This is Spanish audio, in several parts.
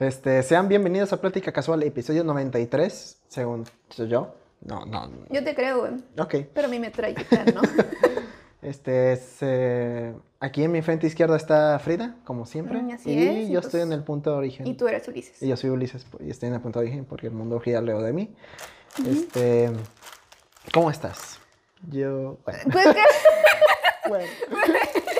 Este, sean bienvenidos a Plática Casual, episodio 93, según soy yo. No, no. no. Yo te creo, güey. Ok. Pero mi metralleta, ¿no? Este es. eh, aquí en mi frente izquierda está Frida, como siempre. Mm, así y es, yo pues- estoy en el punto de origen. y tú eres Ulises. Y yo soy Ulises y estoy en el punto de origen porque el mundo gira alrededor de mí. Este. ¿Cómo estás? Yo. Bueno. Pues que, bueno,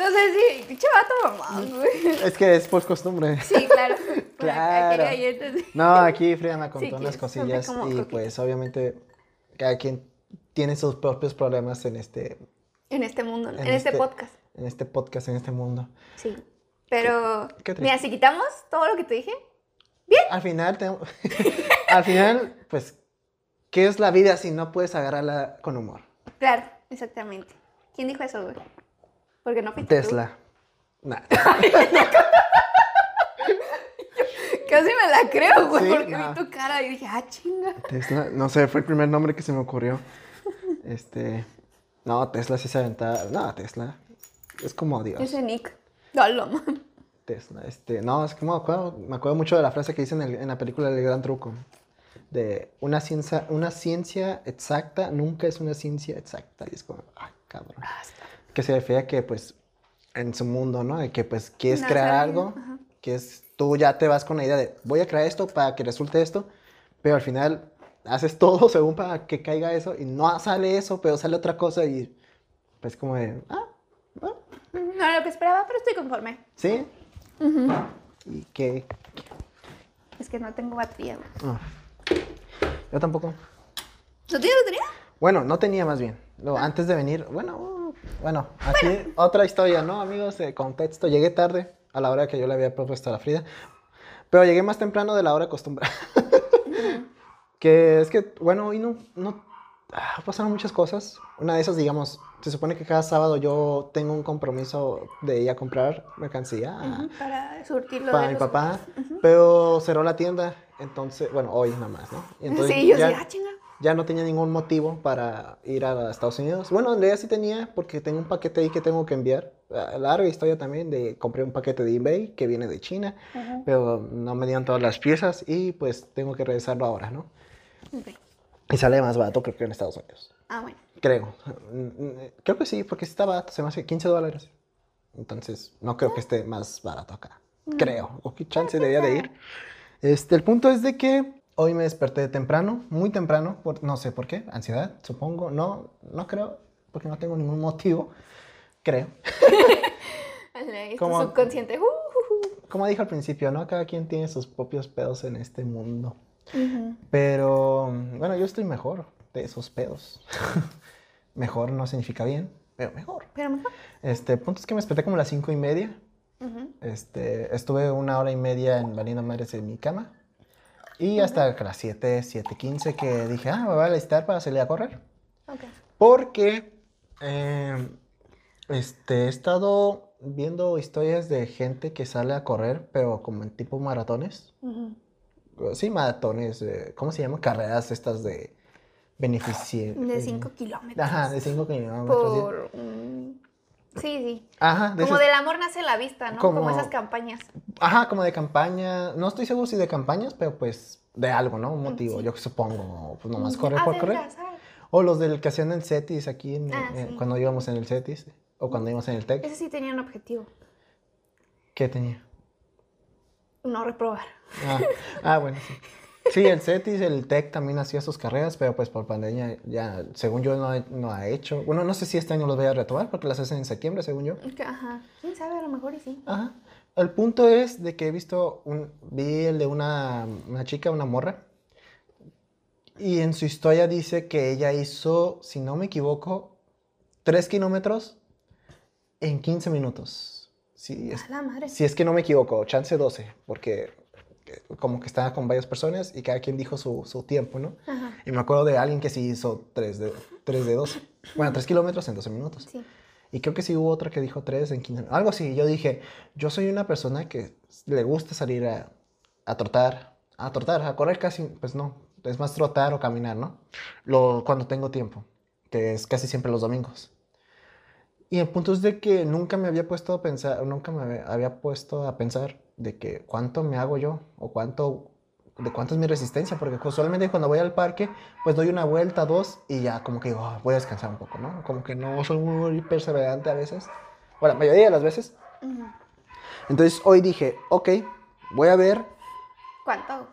no sé si, chavato mamá, güey. es que es por costumbre. Sí, claro. Claro. Aquí, No, aquí Frida me contó Sí, unas cosillas y pues obviamente cada quien tiene sus propios problemas en este, En este mundo, en, En este, este- podcast. en este podcast, en este mundo. Sí. Pero, Qué mira, si quitamos todo lo que te dije, Al final, te- al final, pues, ¿qué es la vida si no puedes agarrarla con humor? claro, exactamente. ¿Quién dijo eso, güey? Porque no fuiste tú. Tesla. Nah. Casi me la creo, güey, Sí, porque vi tu cara y dije, ah, chinga. Tesla, no sé, fue el primer nombre que se me ocurrió. Este, no, Tesla sí se aventaba. No, Tesla. Es como Dios. Ese Nick. Dalo, man. Tesla, este, no, es que me acuerdo, me acuerdo mucho de la frase que dice en, el- en la película El Gran Truco. De una ciencia, una ciencia exacta nunca es una ciencia exacta. Y es como, ay, cabrón. Que se refiere a que, pues, en su mundo, ¿no? De que, pues, quieres No crear algo, ajá. que es, tú ya te vas con la idea de, voy a crear esto para que resulte esto, pero al final haces todo según para que caiga eso y no sale eso, pero sale otra cosa y, pues, como de, ah, ah, No era lo que esperaba, pero estoy conforme. ¿sí? Y que, Es que no tengo batería, ah. yo tampoco. ¿No tienes batería? Bueno, no tenía más bien. Luego, antes de venir, bueno, uh, bueno, aquí otra historia, ¿no, amigos? De contexto. Llegué tarde a la hora que yo le había propuesto a la Frida, pero llegué más temprano de la hora acostumbrada. que es que, bueno, hoy no, no ah, pasaron muchas cosas. Una de esas, digamos, se supone que cada sábado yo tengo un compromiso de ir a comprar mercancía Para surtirlo para de mi papá, pero cerró la tienda, entonces, bueno, hoy nada más, ¿no? Y entonces sí, yo ya- sí, ah, chinga. Ya no tenía ningún motivo para ir a Estados Unidos. Bueno, en realidad sí tenía, porque tengo un paquete ahí que tengo que enviar. Ah, Larga historia también de compré un paquete de eBay que viene de China, pero no me dieron todas las piezas y pues tengo que regresarlo ahora, ¿no? Ok. Y sale más barato creo que en Estados Unidos. Ah, bueno. Creo. Mm, mm, Creo que sí, porque está barato, se me hace 15 dólares. Entonces, no creo que esté más barato acá. Creo. O qué chance debería de ir. Este, el punto es de que hoy me desperté temprano, muy temprano, por, no sé por qué, ansiedad, supongo. No, no creo, porque no tengo ningún motivo. Creo. Como- subconsciente. uh, uh, Como dije al principio, ¿no? Cada quien tiene sus propios pedos en este mundo. uh. Pero, bueno, yo estoy mejor de esos pedos. mejor no significa bien, pero mejor. Pero mejor. Este, punto es que me desperté como a las cinco y media. Este, estuve una hora y media en valiendo madres en mi cama. Y hasta las 7, 7.15 que dije, ah, me voy a alistar para salir a correr. Ok. Porque eh, este, he estado viendo historias de gente que sale a correr, pero como en tipo maratones. Ujú. Sí, maratones, eh, ¿cómo se llaman? Carreras estas de beneficio. De 5 kilómetros. Ajá, de 5 kilómetros. Por. un- Sí, sí. Ajá, de Como esas- del amor nace la vista, ¿no? Como- Como esas campañas. Ajá, como de campaña. No estoy seguro si de campañas, pero pues de algo, ¿no? Un motivo. Sí. Yo supongo, pues nomás correr por correr. O los del que hacían en CETIS aquí, en- Ah, sí. cuando íbamos en el CETIS. O cuando íbamos en el TEC. Ese sí tenía un objetivo. ¿Qué tenía? No reprobar. Ah, ah, bueno, sí. Sí, el CETIS, el TEC también hacía sus carreras, pero pues por pandemia ya, según yo, no, no ha hecho. Bueno, no sé si este año los voy a retomar porque las hacen en septiembre, según yo. Ajá. ¿Quién sabe? A lo mejor y sí. Ajá. El punto es de que he visto un, vi el de una, una chica, una morra, y en su historia dice que ella hizo, si no me equivoco, 3 kilómetros en 15 minutos. Sí, es, A la madre. si es que no me equivoco, chance 12, porque como que estaba con varias personas y cada quien dijo su, su tiempo, ¿no? Ajá. Y me acuerdo de alguien que sí hizo 3 de, 3 de 12. Bueno, 3 kilómetros en 12 minutos. Sí. Y creo que sí hubo otra que dijo 3 en 15. Algo así. Yo dije, yo soy una persona que le gusta salir a, a trotar. A trotar, a correr casi, pues no. Es más trotar o caminar, ¿no? Lo, cuando tengo tiempo, que es casi siempre los domingos. Y el punto es de que nunca me había puesto a pensar, nunca me había- puesto a pensar de que cuánto me hago yo o cuánto, de cuánto es mi resistencia, porque usualmente cuando voy al parque, pues doy una vuelta, dos, y ya como que digo, "Ah, voy a descansar un poco, ¿no? Como que no soy muy perseverante a veces, o la mayoría de las veces. Entonces hoy dije, ok, voy a ver ¿Cuánto?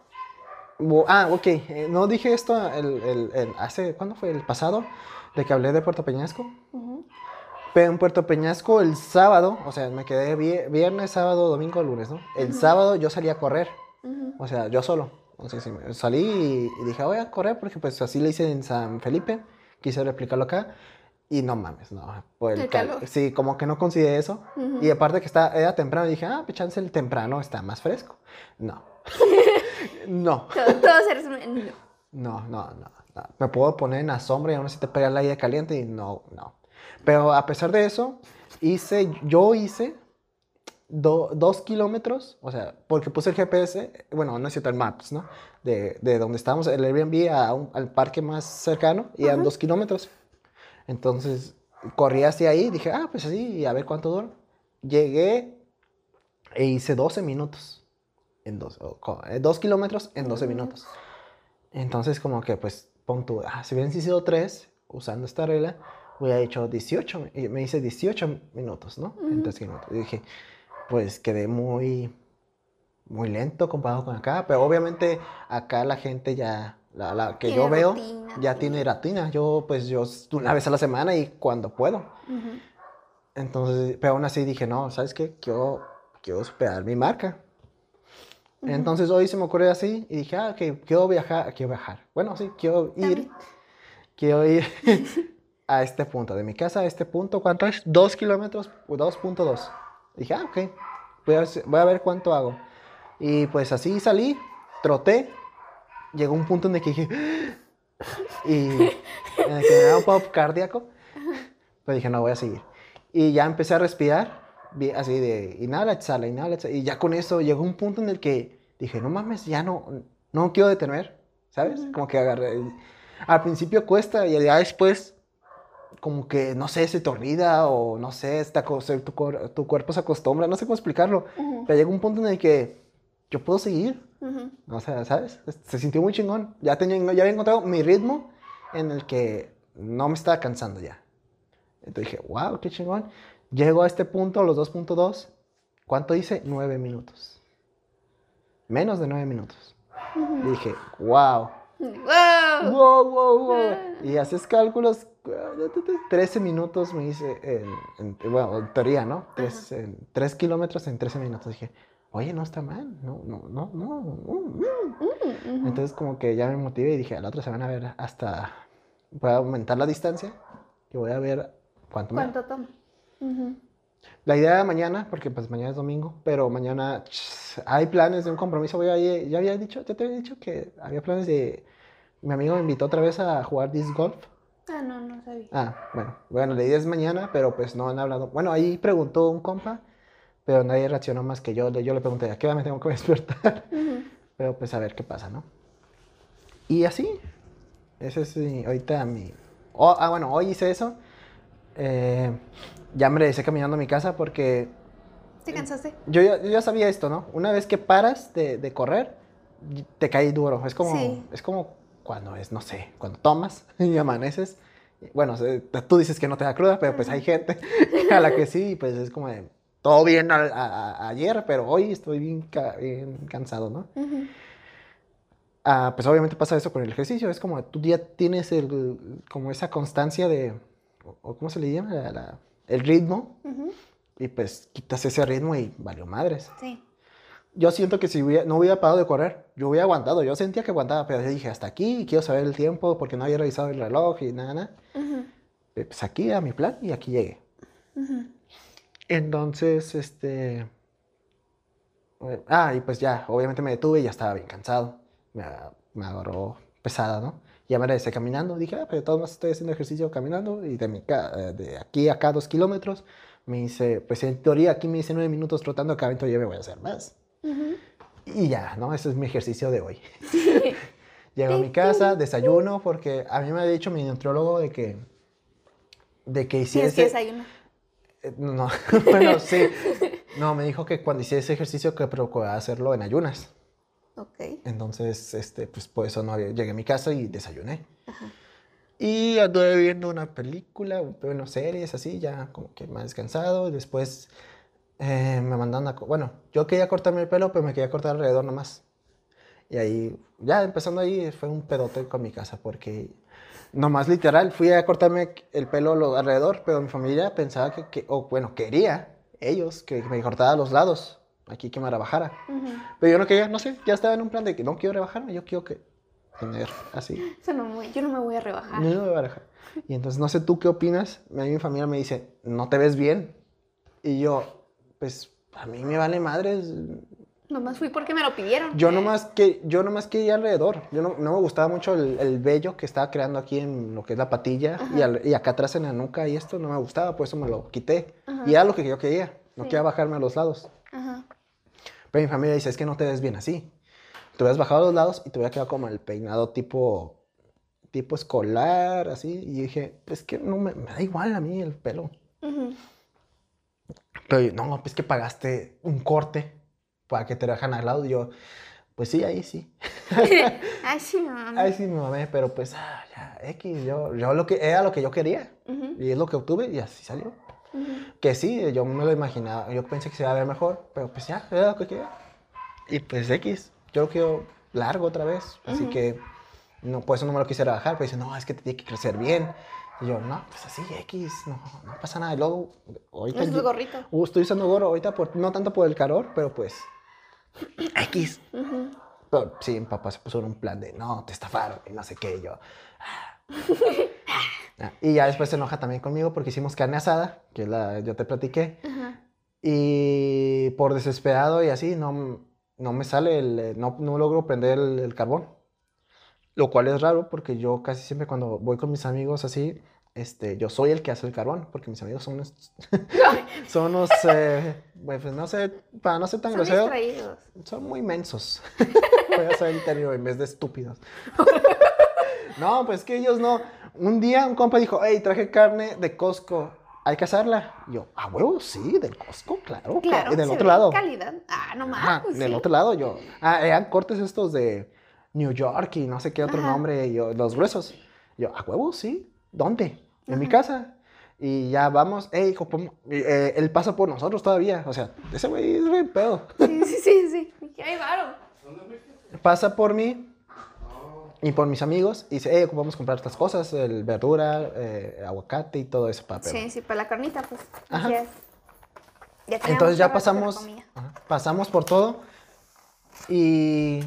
Ah, ok. eh, no dije esto el, el- el- hace, ¿cuándo fue? El pasado, de que hablé de Puerto Peñasco. Pero en Puerto Peñasco el sábado, o sea, me quedé vie- viernes, sábado, domingo, lunes, ¿no? El sábado yo salí a correr, o sea, yo solo. O sea, salí y, dije, voy a correr porque pues así le hice en San Felipe, quise replicarlo acá. Y no mames, no. El calor. Sí, como que no consideré eso. Y aparte que está, era temprano, dije, ah, pues chance el temprano está más fresco. No. no. Todo- No. No, no, no, no. Me puedo poner en la sombra y aún así te pega el aire caliente y no, no. Pero a pesar de eso, hice, yo hice do- dos kilómetros, o sea, porque puse el GPS, bueno, no es cierto, el Maps, ¿no? De, de donde estábamos, el Airbnb a un- al parque más cercano y eran dos kilómetros. Entonces, corrí hacia ahí, dije, ah, pues así, a ver cuánto dura. Llegué e hice 12 minutos. En dos, eh, dos kilómetros en 12 Mm. minutos. Entonces, como que, pues, pon tú, ah, si hubieran sido tres, usando esta regla, hubiera hecho 18, y me hice 18 minutos, ¿no? En Ujú. tres kilómetros. Y dije, pues, quedé muy, muy lento comparado con acá, pero obviamente acá la gente ya, la, la que yo Tiene veo, rutina, ya sí. tiene rutina. Yo, pues, yo una vez a la semana y cuando puedo. Ujú. Entonces, pero aún así dije, no, ¿sabes qué? Quiero, quiero superar mi marca. Entonces hoy se me ocurrió así y dije, ah, que quiero viajar, quiero viajar. Bueno, sí, quiero ir, quiero ir a este punto, de mi casa a este punto, ¿cuánto es? Dos kilómetros, 2.2. Dije, ah, ok, voy a, ver- voy a ver cuánto hago. Y pues así salí, troté, llegó un punto en el que dije, y en el que me da un pop cardíaco, pues dije, no, voy a seguir. Y ya empecé a respirar, así de inhala, exhala, inhala, exhala. Y ya con eso llegó un punto en el que dije, no mames, ya no, no quiero detener, ¿sabes? Como que agarré. Al principio cuesta y ya después, como que, no sé, se te olvida o no sé, está, tu, tu cuerpo se acostumbra, no sé cómo explicarlo. Ujú. Pero llegó un punto en el que yo puedo seguir, Ujú. o sea, ¿sabes? Se sintió muy chingón. Ya, tenía, ya había encontrado mi ritmo en el que no me estaba cansando ya. Entonces dije, wow, qué chingón. Llego a este punto, los 2.2. ¿Cuánto hice? Nueve minutos. Menos de nueve minutos. Y dije, wow. ¡Wow! Wow, wow, wow. Y haces cálculos. 13 minutos me hice, en, en- bueno, en teoría, ¿no? Tres, en, tres kilómetros en 13 minutos. Dije, oye, no está mal. No, no, no, no. no". Mm, ujú. Entonces como que ya me motivé y dije, a la otra semana a ver hasta, voy a aumentar la distancia y voy a ver cuánto me... ¿Cuánto toma? Ujú. La idea de mañana, porque pues mañana es domingo, pero mañana ch, hay planes de un compromiso. Voy a ir- ya había dicho, ya te había dicho que había planes de... Mi amigo me invitó otra vez a jugar disc golf. Ah, no, no sabía. Ah, bueno, bueno, la idea es mañana, pero pues no han hablado. Bueno, ahí preguntó un compa, pero nadie reaccionó más que yo. Yo le pregunté, ¿a qué hora me tengo que despertar? Pero pues a ver qué pasa, ¿no? Y así, ese es mi- ahorita mi... oh, ah, bueno, hoy hice eso. Eh, ya me regresé caminando a mi casa porque ¿Te cansaste? yo ya, yo ya sabía esto, ¿no? Una vez que paras de, de correr, te cae duro. Es como, Sí. es como cuando es, no sé, cuando tomas y amaneces. Bueno, tú dices que no te da cruda, pero pues hay gente a la que sí, pues es como de, todo bien a- a- ayer, pero hoy estoy bien, ca- bien cansado, ¿no? Ujú. Ah, pues obviamente pasa eso con el ejercicio. Es como tú ya tienes el, como esa constancia de, o ¿cómo se le llama? La- la- el ritmo. Y pues quitas ese ritmo y valió madres. Sí. Yo siento que si hubiera- no hubiera parado de correr, yo hubiera aguantado. Yo sentía que aguantaba, pero yo dije hasta aquí, quiero saber el tiempo porque no había revisado el reloj y nada, nada. Eh, Pues aquí a mi plan y aquí llegué. Entonces, este... eh, Ah, y pues ya, obviamente me detuve y ya estaba bien cansado. Me, me agarró pesada, ¿no? Ya me regresé caminando. Dije, ah, pero de todos modos estoy haciendo ejercicio caminando. Y de, mi eh, de aquí a acá dos kilómetros, me hice, pues en teoría aquí me hice nueve minutos trotando, acá adentro ya me voy a hacer más. Ujú. Y ya, ¿no? Ese es mi ejercicio de hoy. Llego a mi casa, desayuno, porque a mí me ha dicho mi nutriólogo de que, de que Tienes que hiciese... desayunar. Eh, No, bueno, sí. No, me dijo que cuando hiciera ese ejercicio que procuraba hacerlo en ayunas. Ok. Entonces, este, pues por eso no había- llegué a mi casa y desayuné. Y anduve viendo una película, bueno, series así, ya como que más descansado. Y después eh, me mandaron a... Bueno, yo quería cortarme el pelo, pero me quería cortar alrededor nomás. Y ahí, ya empezando ahí, fue un pedote con mi casa, porque nomás literal, fui a cortarme el pelo lo- alrededor, pero mi familia pensaba que, que- o bueno, quería ellos que me cortara los lados, aquí que me rebajara. Ujú. Pero yo no quería, no sé, ya estaba en un plan de que no quiero rebajarme, yo quiero que tener así. Eso no yo no me voy a rebajar. No, no me voy a rebajar. Y entonces no sé tú qué opinas. A mí mi familia me dice, no te ves bien. Y yo, pues a mí me vale madres. Nomás fui porque me lo pidieron. Yo nomás, que, yo nomás quería alrededor. Yo no, no me gustaba mucho el, el vello que estaba creando aquí en lo que es la patilla y, al- y acá atrás en la nuca y esto no me gustaba, por eso me lo quité. Y era lo que yo quería. No Sí. quería bajarme a los lados. Ajá. Pero mi familia dice, es que no te ves bien así. Te hubieras bajado a los lados y te hubiera quedado como el peinado tipo, tipo escolar, así. Y dije, es que no me, me da igual a mí el pelo. Ujú. Pero yo, no, pues que pagaste un corte para que te dejan al lado. Y yo, pues sí, ahí sí. Ay, sí, mamá. Ahí sí me mamé, pero pues, ah, ya, X. Yo, yo lo que, era lo que yo quería. Y es lo que obtuve y así salió. Que sí, yo me lo imaginaba, yo pensé que se iba a ver mejor, pero pues ya, era lo que quería. Y pues X, yo lo quiero largo otra vez, así que no, por eso no me lo quisiera bajar, pero dice, no, es que te tiene que crecer bien. Y yo, no, pues así, X, no, no pasa nada. Y luego, ahorita... Es tu yo- gorrito. Uh, estoy usando gorro ahorita, por, no tanto por el calor, pero pues X. Pero sí, mi papá se puso en un plan de, no, te estafaron y no sé qué, y yo... "Ah". Y ya después se enoja también conmigo porque hicimos carne asada, que la, yo te platiqué. Ajá. Y por desesperado y así, no, no me sale, el, eh, no, no logro prender el, el carbón. Lo cual es raro porque yo casi siempre cuando voy con mis amigos así, este, yo soy el que hace el carbón, porque mis amigos son unos, son unos, eh, pues no sé, para no ser tan Son grosero, distraídos. son muy mensos. Voy a usar el término en vez de estúpidos. No, pues que ellos no. Un día un compa dijo, hey, traje carne de Costco, hay que asarla. Y yo, a huevo, sí, del Costco, claro. Claro. Y del se otro ve lado. Calidad. Ah, no más. Pues del sí. otro lado yo. Ah, eran cortes estos de New York y no sé qué otro Ajá. nombre, y yo, los gruesos. Yo, a huevo, sí. ¿Dónde? En mi casa. Y ya vamos, hey, hijo, eh, él pasa por nosotros todavía. O sea, ese güey es re pedo. Sí, sí, sí, sí. Ahí varo. pasa por mí y por mis amigos y dice, hey, ocupamos comprar estas cosas, el verdura, eh, aguacate y todo eso para Sí, sí, para la carnita, pues. Ajá. Así es. Ya Entonces ya pasamos, ajá, pasamos por todo y,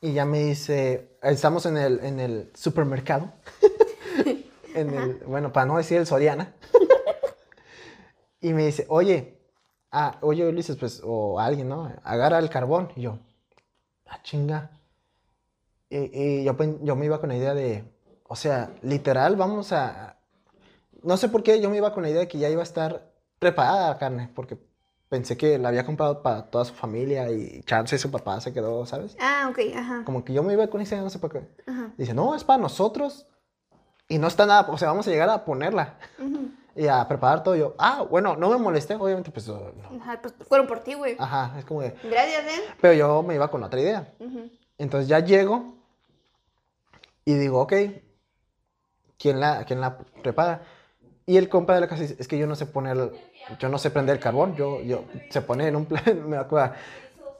y ya me dice, estamos en el, en el supermercado, en el, bueno, para no decir el Soriana, y me dice, oye, ah, oye Ulises, pues, o alguien, ¿no? Agarra el carbón. Y yo, ah, chinga. Y, y yo, yo me iba con la idea de, o sea, literal, vamos a... No sé por qué yo me iba con la idea de que ya iba a estar preparada la carne, porque pensé que la había comprado para toda su familia y chance su papá se quedó, ¿sabes? Ah, ok, ajá. Como que yo me iba con esa idea, no sé por qué. Ajá. Dice, no, es para nosotros. Y no está nada, o sea, vamos a llegar a ponerla y a preparar todo. Yo, ah, bueno, no me molesté, obviamente, pues, no. Ajá, pues fueron por ti, güey. Ajá, es como de, Gracias, ¿eh? pero yo me iba con otra idea. Entonces ya llego y digo, ok, ¿quién la, quién la prepara? Y el compa de la casa dice, es que yo no sé poner, yo no sé prender carbón, yo, yo, se pone en un plan, me acuerdo,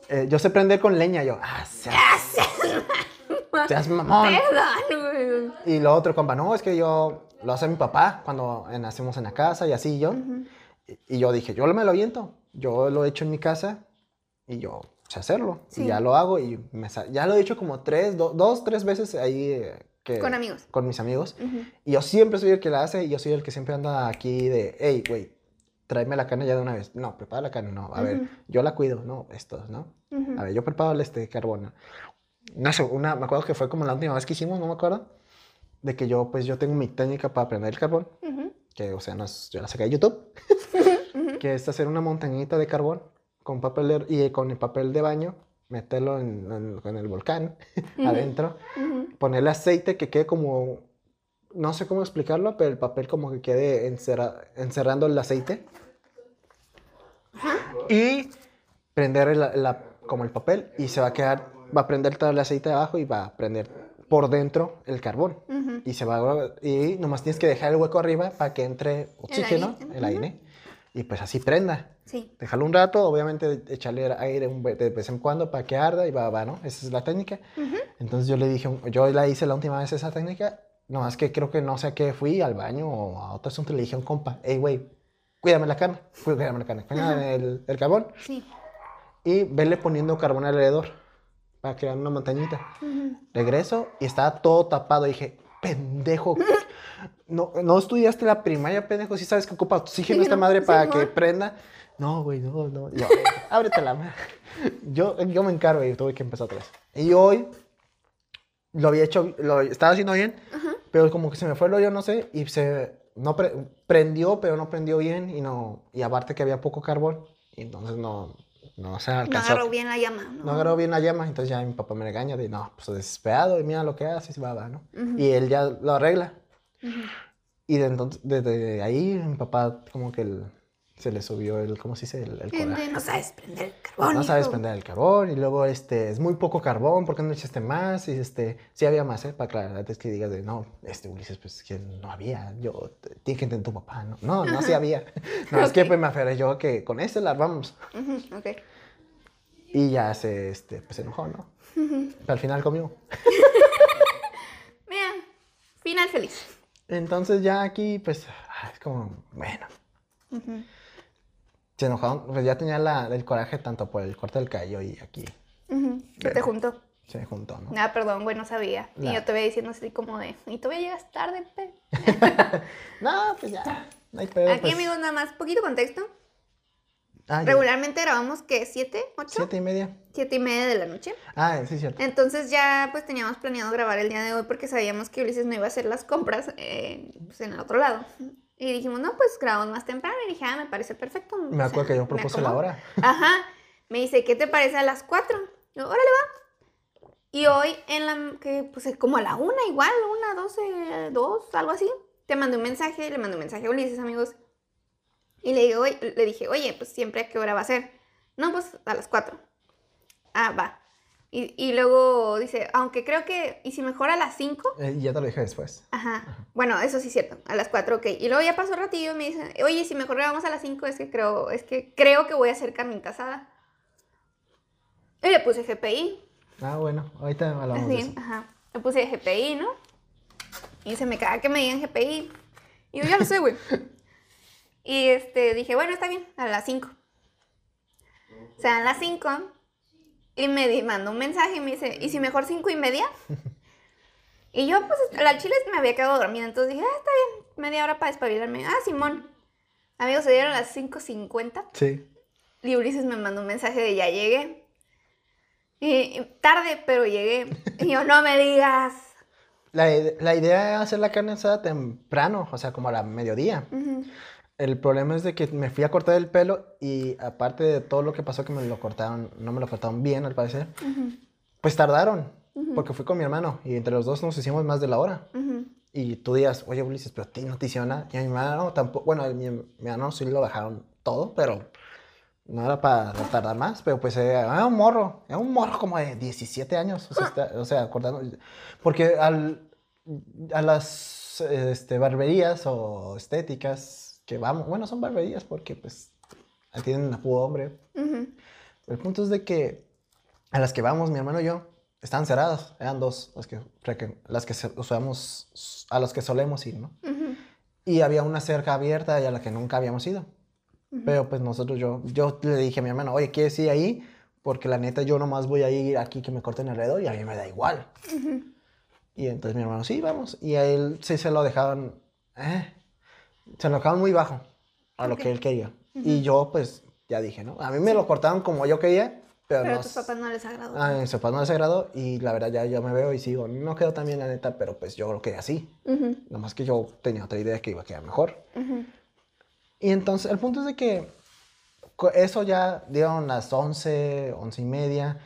eh, yo sé prender con leña, yo, ah, seas, seas mamón. Perdón. Y lo otro compa, no, es que yo, lo hace mi papá cuando nacemos en la casa y así yo. Y, y yo dije, yo me lo aviento, yo lo he hecho en mi casa y yo hacerlo. Sí. Y ya lo hago y me ya lo he hecho como tres, do- dos, tres veces ahí. eh, que, Con amigos. Con mis amigos. Ujú. Y yo siempre soy el que la hace y yo soy el que siempre anda aquí de, hey, güey, tráeme la carne ya de una vez. No, prepara la carne, no. A ver, Ujú. yo la cuido, no, estos, ¿no? Ujú. A ver, yo preparo este carbón. ¿no? Sé, una, me acuerdo que fue como la última vez que hicimos, no me acuerdo, de que yo, pues, yo tengo mi técnica para prender el carbón, que, o sea, no es, yo la saqué de YouTube, que es hacer una montañita de carbón con papel de- y con el papel de baño, meterlo en, en- en el volcán adentro, Ujú. ponerle aceite que quede como, no sé cómo explicarlo, pero el papel como que quede encerra- encerrando el aceite y prender la- la- como el papel y se va a quedar, va a prender todo el aceite de abajo y va a prender por dentro el carbón. Ujú. Y se va a- y nomás tienes que dejar el hueco arriba para que entre oxígeno, aire, el aire, y pues así prenda. Sí. Déjalo un rato, obviamente echarle aire un de vez en cuando para que arda y va, va, ¿no? Esa es la técnica. Entonces yo le dije, yo la hice la última vez esa técnica, nomás que creo que no sé a qué fui, al baño o a otro asunto, le dije a un compa, hey, güey, cuídame la carne, cuídame la carne, cuídame el, el carbón Sí. y vele poniendo carbón alrededor para crear una montañita. Regreso y estaba todo tapado. dije, pendejo. No, no estudiaste la primaria, pendejo. Si sabes que ocupa oxígeno esta Sí, madre para Simón. que prenda. No, güey, no, no. Yo, ábrete la madre. Yo, yo me encargo y tuve que empezar otra vez. Y hoy lo había hecho, lo estaba haciendo bien, pero como que se me fue el hoyo, no sé, y se no pre- prendió, pero no prendió bien y no y aparte que había poco carbón, y entonces no no se No alcanzó. agarró bien la llama. No, No agarró bien la llama, entonces ya mi papá me regaña de, no, pues desesperado, y mira lo que haces, va, va, ¿no? Y él ya lo arregla. Y de entonces, desde ahí, mi papá como que el- se le subió el, ¿cómo se dice? El, el coraje. no sabes prender el carbón. No sabes prender el carbón, y luego, este, es muy poco carbón, ¿por qué no echaste más? Y, este, sí había más, ¿eh? Para aclarar, antes que digas de, no, este, Ulises, pues, que no había, yo, tienes que entender tu papá, ¿no? No, no, sí había. No, es que pues, me aferré yo que con este la armamos. Ujú, ok. Y ya se, este, pues, se enojó, ¿no? Pero al final comió. Mira, final feliz. Entonces ya aquí, pues, ah, es como, bueno. Se enojaron, pues ya tenía la, el coraje tanto por el corte del cabello y aquí Se te juntó. se juntó, ¿no? Nada, perdón, güey, no sabía. Y yo te voy diciendo así como de, y todavía llegas tarde, pe. No, pues ya, no hay pedo. Aquí, pues. amigos, nada más, poquito contexto. Ah, ya, Regularmente grabamos, ¿qué? ¿Siete? ¿Ocho? Siete y media. Siete y media de la noche. Ah, sí, cierto. Entonces ya pues teníamos planeado grabar el día de hoy porque sabíamos que Ulises no iba a hacer las compras eh, pues, en el otro lado. Y dijimos, no, pues grabamos más temprano. Y dije, ah, me parece perfecto. o Me acuerdo sea, que yo propuse la hora. Ajá. Me dice, ¿qué te parece a las cuatro? Yo, órale, va. Y hoy en la, que pues como a la una igual, una, doce, dos, algo así. Te mandé un mensaje, le mandé un mensaje a Ulises, amigos. Y le, digo, oye- le dije, oye, pues siempre a qué hora va a ser. No, pues a las cuatro. Ah, va. Y, y luego dice, aunque creo que, ¿y si mejor a las cinco? Eh, y ya te lo dije después. Ajá. Bueno, eso sí es cierto. A las 4, ok. Y luego ya pasó un ratillo y me dicen, oye, si mejor grabamos a las 5, es que creo, es que creo que voy a hacer carnita asada. Y le puse GPI. Ah, bueno, ahorita hablamos de Así, eso. ajá. Le puse GPI, ¿no? Y se me caga que me digan GPI. Y yo ya lo sé, güey. y este, dije, bueno, está bien, a las 5. O sea, a las 5. Y me di- mandó un mensaje y me dice, ¿y si mejor 5 y media? y yo, pues, la chile me había quedado dormida. Entonces dije, ah, está bien, media hora para despabilarme. Ah, Simón. Amigos, se dieron las 5.50. Sí. Y Ulises me mandó un mensaje de ya llegué. Y, tarde, pero llegué. Y yo, no me digas. La, la idea era hacer la carne asada temprano, o sea, como a la mediodía. El problema es de que me fui a cortar el pelo y aparte de todo lo que pasó que me lo cortaron, no me lo cortaron bien al parecer, pues tardaron, porque fui con mi hermano y entre los dos nos hicimos más de la hora. Ujú. Y tú digas, oye Ulises, pero a ti no te hicieron nada. Y a mi hermano tampoco, bueno, a mi, mi hermano sí lo bajaron todo, pero no era para tardar más, pero pues era, era un morro, era un morro como de 17 años, o sea, está- o sea acordando, porque al, a las este, barberías o estéticas que vamos, bueno, son barberías porque pues tienen a puro hombre. Ujú. El punto es de que a las que vamos, mi hermano y yo, estaban cerradas, eran dos las que, las que usamos, a las que solemos ir, ¿no? Ujú. Y había una cerca abierta y a la que nunca habíamos ido. Pero pues nosotros, yo, yo le dije a mi hermano, oye, ¿quieres ir ahí? Porque la neta yo nomás voy a ir aquí que me corten alrededor y a mí me da igual. Y entonces mi hermano, sí, vamos. Y a él sí se lo dejaban, eh, se lo dejaban muy bajo a lo que él quería. Y yo pues ya dije, ¿no? A mí me lo cortaron como yo quería, pero, Pero no... a tus papás no les agradó. A mis papás no les agradó y la verdad ya yo me veo y sigo, no quedó tan bien la neta, pero pues yo lo quería así. Ujú. Nomás que yo tenía otra idea que iba a quedar mejor. Ujú. Y entonces, el punto es de que eso ya dieron las 11, 11 y media,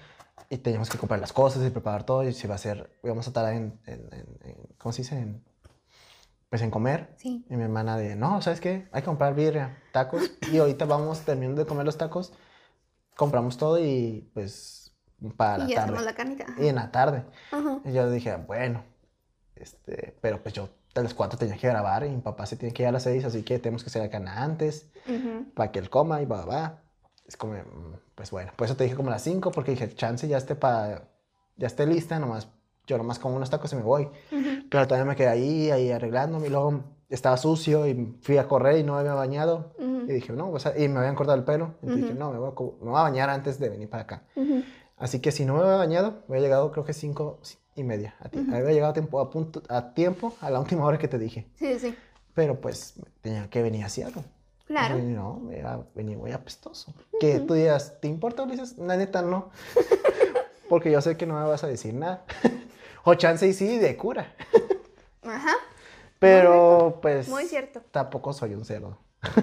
y teníamos que comprar las cosas y preparar todo, y se iba a hacer, íbamos a estar en, en- en- en- ¿cómo se dice? En, pues en comer. Sí. Y mi hermana de, no, ¿sabes qué? Hay que comprar birria, tacos. y ahorita vamos terminando de comer los tacos, compramos todo y pues para y la tarde. la carnita. Y en la tarde. Ajá. Y yo dije, bueno, este, pero pues yo a las 4 tenía que grabar y mi papá se tiene que ir a las 6, así que tenemos que hacer la cana antes Ujú. para que él coma y va, va. Es como, mm, pues bueno, por eso te dije como a las 5, porque dije, chance ya esté para, ya esté lista, nomás, yo nomás como unos tacos y me voy. Ujú. Pero también me quedé ahí, ahí arreglándome y luego estaba sucio y fui a correr y no me había bañado. Ujú. Y dije, no, pues, y me habían cortado el pelo. Entonces dije, Ujú. no, me voy, a, me voy a bañar antes de venir para acá. Así que si no me había bañado, me había llegado creo que 5 y media. A ti-. Había llegado a tiempo, a, punto, a tiempo a la última hora que te dije. Sí, sí. Pero pues tenía que venir así algo. Claro. No, me iba a venir muy apestoso. Que tú digas, ¿te importa, Ulises? La neta, no. Porque yo sé que no me vas a decir nada. o chance y sí, de cura. Ajá. Pero pues... Muy cierto. Tampoco soy un cerdo.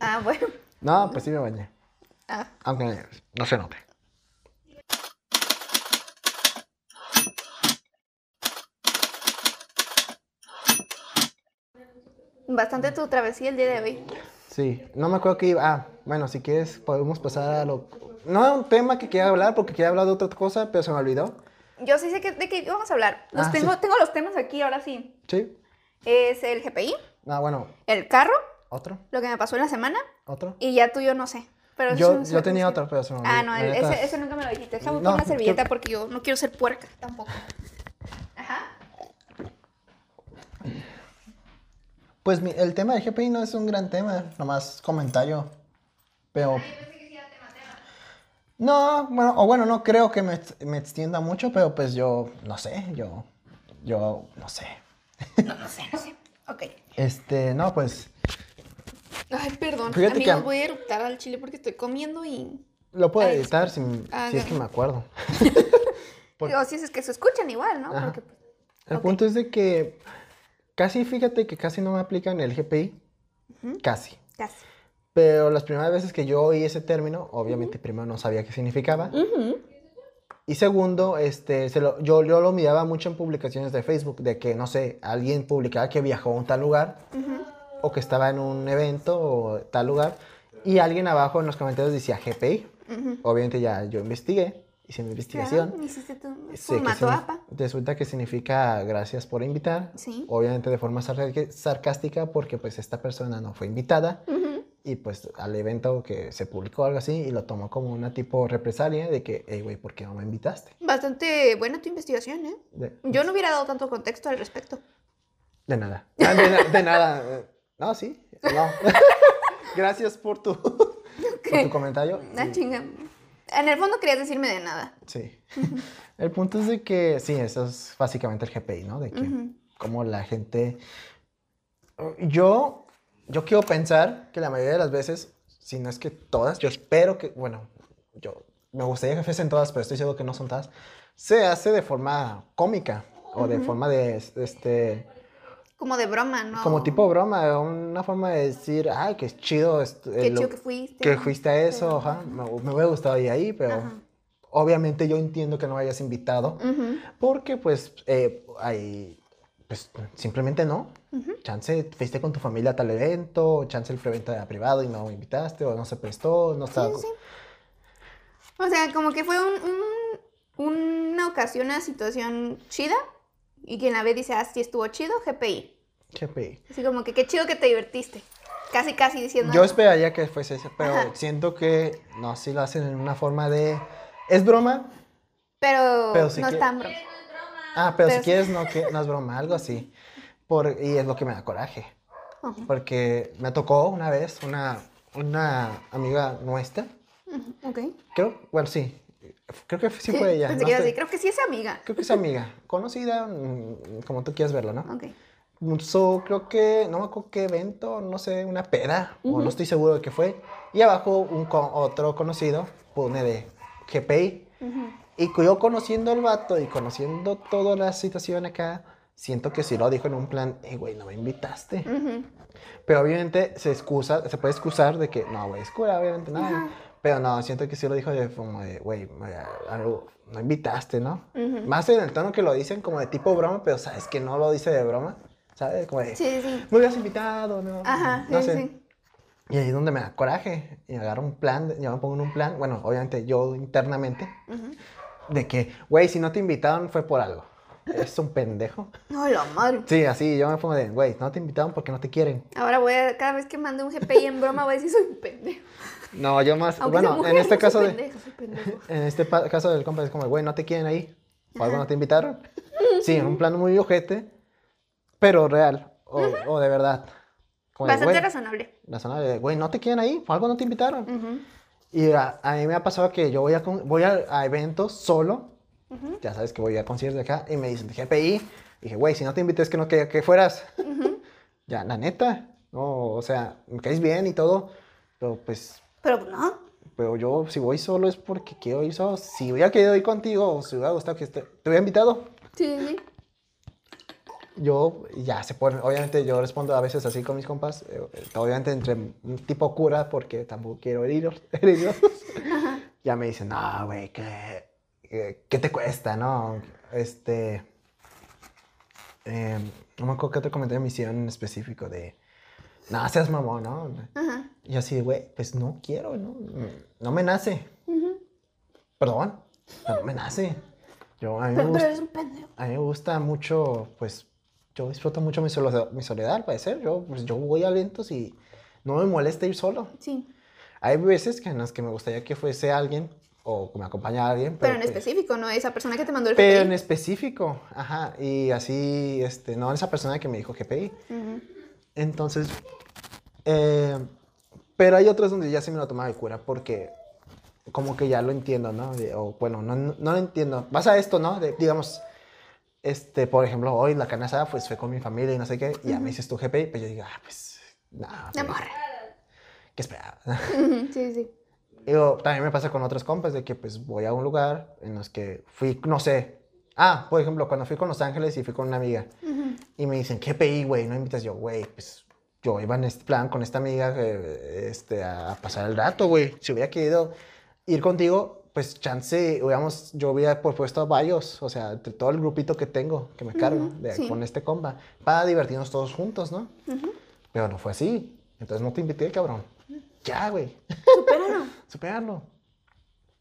Ah, bueno. No, pues sí me bañé. Ah, Aunque no se note. bastante tu travesía el día de hoy. Sí, no me acuerdo que iba. Ah, bueno, si quieres podemos pasar a lo... No es un tema que quería hablar porque quería hablar de otra cosa, pero se me olvidó. Yo sí sé que, de qué vamos a hablar. Los Ah, tengo, sí. tengo los temas aquí, ahora sí. Sí. Es el GPI, Ah, bueno, el carro, otro, lo que me pasó en la semana, otro. y ya tú yo no sé. Pero Yo, no sé yo tenía otro, pero se me olvidó. Ah, no, el- ese, ese nunca me lo dijiste. Déjame No, una servilleta yo- porque yo no quiero ser puerca tampoco. Ajá. Pues mi- el tema de GPI no es un gran tema, nomás comentario. Pero... No, bueno, o bueno, no creo que me, me extienda mucho, pero pues yo, no sé, yo, yo, no sé. No, no sé, no sé. Ok. Este, no, pues, Ay, perdón. Fíjate que Amigos, a- voy a eruptar al chile porque estoy comiendo y... lo puedo Ay, editar si, Ah, si es que me acuerdo. Por- O si es que se escuchan igual, ¿no? Porque, pues, El punto es de que casi, fíjate que casi no me aplican el GPI, casi. casi. Pero las primeras veces que yo oí ese término, obviamente primero no sabía qué significaba. Y segundo, este, se lo- yo, yo lo miraba mucho en publicaciones de Facebook, de que, no sé, alguien publicaba que viajó a un tal lugar, o que estaba en un evento o tal lugar, y alguien abajo en los comentarios decía GPI. Obviamente ya yo investigué, hice mi investigación. Claro, hiciste tu Sé que. Resulta que significa gracias por invitar. Sí. Obviamente de forma sarcástica porque pues esta persona no fue invitada Ujú. Y pues al evento que se publicó algo así y lo tomó como una tipo represalia de que, hey güey, ¿por qué no me invitaste? Bastante buena tu investigación, ¿eh? De, Yo no hubiera dado tanto contexto al respecto. de nada. Ah, de, na- de nada. No, sí. No. gracias por tu, por tu comentario. Ah, Y- chinga. En el fondo querías decirme de nada. Sí. El punto es de que, sí, eso es básicamente el GPI, ¿no? De que Ujú. como la gente... Yo, yo quiero pensar que la mayoría de las veces, si no es que todas, yo espero que, bueno, yo me gustaría que fuesen todas, pero estoy seguro que no son todas, se hace de forma cómica o de forma de, este, Como de broma, ¿no? como tipo broma, una forma de decir, ay, qué chido. Qué chido que fuiste. que fuiste a eso, ajá, me, me hubiera gustado ir ahí, pero Ajá. obviamente yo entiendo que no hayas invitado, Ujú. porque pues eh, hay, pues simplemente no. Chance fuiste con tu familia a tal evento, chance el evento era privado y no me invitaste, o no se prestó, no estaba... sí. O sea, como que fue un, un- una ocasión, una situación chida. Y quien la ve dice, ah, sí estuvo chido, GPI. GPI. Así como que qué chido que te divertiste. Casi, casi diciendo. Yo esperaría que fuese eso, pero Ajá. siento que no, sí lo hacen en una forma de... ¿Es broma? Pero, Pero si no es tan broma. Ah, pero, Pero si sí. quieres no, que, no es broma, algo así. Por, y es lo que me da coraje. Ajá. Porque me tocó una vez una, una amiga nuestra. Ujú, Ok. Creo, bueno, sí. Creo que sí fue ella. Pensé no que creo que sí es amiga. Creo que es amiga. Conocida, mm, como tú quieras verlo, ¿no? Ok. So, creo que, no me acuerdo qué evento, no sé, una peda, o Ujú. no estoy seguro de qué fue. Y abajo un otro conocido pone de GPI. Ujú. Y yo conociendo al vato y conociendo toda la situación acá, siento que sí lo dijo en un plan, eh, güey, no me invitaste. Ujú. Pero obviamente se excusa, se puede excusar de que, no, güey, es cura, obviamente, no. Ajá. Pero no, siento que sí lo dijo de como de, güey, no invitaste, ¿no? Ujú. Más en el tono que lo dicen como de tipo broma, pero sabes que no lo dice de broma, ¿sabes? Como de, Sí, sí. me hubieras invitado, ¿no? Ajá, no sí, sé. sí. Y ahí es donde me da coraje y agarro un plan, yo me pongo en un plan, bueno, obviamente yo internamente, de que, güey, si no te invitaron fue por algo. Es un pendejo. No, la madre. Sí, así, yo me pongo de, güey, no te invitaron porque no te quieren. Ahora voy a, cada vez que mande un GPI en broma, voy a decir soy un pendejo. No, yo más, Aunque bueno, mujer, en este caso de, pendejo, soy pendejo. en este caso del compa es como, güey, no te quieren ahí, o algo no te invitaron. Sí, en un plan muy ojete, pero real, o, o de verdad. Como Bastante razonable. razonable, güey, no te quieren ahí, o algo no te invitaron. Y a, a mí me ha pasado que yo voy a, voy a, a eventos solo, ya sabes que voy a conciertos de acá, y me dicen, GPI, dije, güey, si no te invité es que no quería que fueras. Ya, la neta, no, o sea, me caes bien y todo, pero pues, Pero no. pero yo si voy solo es porque quiero ir solo. Si hubiera querido ir contigo, o si hubiera gustado que esté- te hubiera invitado, Sí, sí, sí. yo ya se pone, obviamente yo respondo a veces así con mis compas, eh, obviamente entre un tipo cura porque tampoco quiero herirlos, ya me dicen, no, güey, ¿qué, qué, qué te cuesta, no? Este, eh, no me acuerdo qué otro comentario me hicieron en específico de, no, seas mamón, ¿no? Y yo así, de, güey, pues no quiero, ¿no? No me nace. Perdón, no me nace. Yo, mí Pero, gusta, a mí me gusta mucho, pues, yo disfruto mucho mi soledad, mi soledad al parecer. Yo, pues, yo voy a eventos y no me molesta ir solo. Sí. Hay veces que en las que me gustaría que fuese alguien o que me acompañara alguien. Pero en pues, específico, ¿no? Esa persona que te mandó el Pero en GPI. específico, ajá. Y así, este, no esa persona que me dijo GPI. Ujú. Entonces, eh, pero hay otros donde ya sí me lo tomaba de cura porque como que ya lo entiendo, ¿no? O bueno, no, no, no lo entiendo. Vas a esto, ¿no? De, digamos, este, por ejemplo, hoy la carne asada pues fue con mi familia y no sé qué, y ya me dices tu GPI, pues yo digo, ah, pues, nada, De morra. ¿qué esperaba? Sí, sí. Digo, también me pasa con otros compas de que pues voy a un lugar en los que fui, no sé. Ah, por ejemplo, cuando fui con Los Ángeles y fui con una amiga Ujú. y me dicen, ¿qué PI, güey? No invitas yo, güey, pues yo iba en este plan con esta amiga eh, este, a pasar el rato, güey. Si hubiera querido ir contigo, pues chance, hubiéramos, yo hubiera propuesto a varios, o sea, entre todo el grupito que tengo, que me cargo de- sí. con este compa, para divertirnos todos juntos, ¿no? Ujú. Pero no fue así. Entonces no te invité, cabrón. Ya, güey. Supéralo. Superarlo.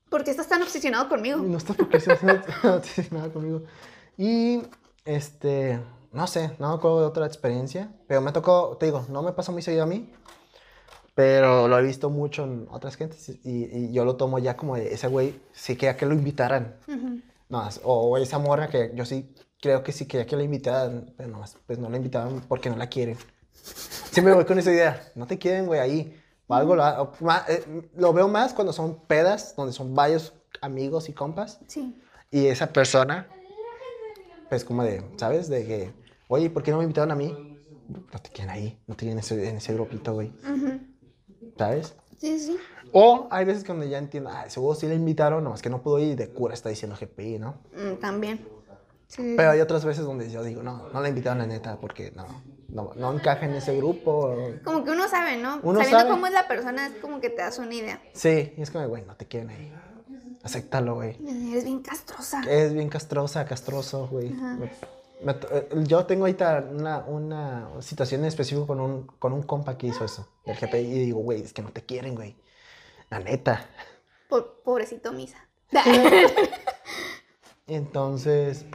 ¿Por qué estás tan obsesionado conmigo? No estás porque se nada conmigo. Y este, no sé, no me acuerdo de otra experiencia, pero me tocó, te digo, no me pasa muy seguido a mí, pero lo he visto mucho en otras gentes y, y yo lo tomo ya como de ese güey, sí quería que lo invitaran. Ujú. No, o esa morra que yo sí creo que sí quería que la invitaran, pero no, pues no la invitaban porque no la quieren. Siempre voy con esa idea, no te quieren, güey, ahí. O algo lo, eh, lo veo más cuando son pedas, donde son varios amigos y compas. Sí. Y esa persona, pues como de, ¿sabes? De que, oye, ¿por qué no me invitaron a mí? No te quieren ahí, no te quieren en ese, en ese grupito, güey. Ujú. ¿Sabes? Sí, sí. O hay veces cuando ya entiendo, ah, seguro sí le invitaron, nomás que no pudo ir de cura está diciendo GPI, ¿no? Mm, también. Sí. Pero hay otras veces donde yo digo, no, no la invitaron la neta porque no, no, no encaja en ese grupo. Como que uno sabe, ¿no? Uno Sabiendo sabe. cómo es la persona, es como que te das una idea. Sí, y es como, güey, no te quieren ahí. Acéptalo, güey. Eres bien castrosa. Es bien castrosa, castroso, güey. Eh, yo tengo ahorita una, una situación en específico con un, con un compa que hizo eso, del GPI, y digo, güey, es que no te quieren, güey. La neta. Po- pobrecito Misa. Entonces,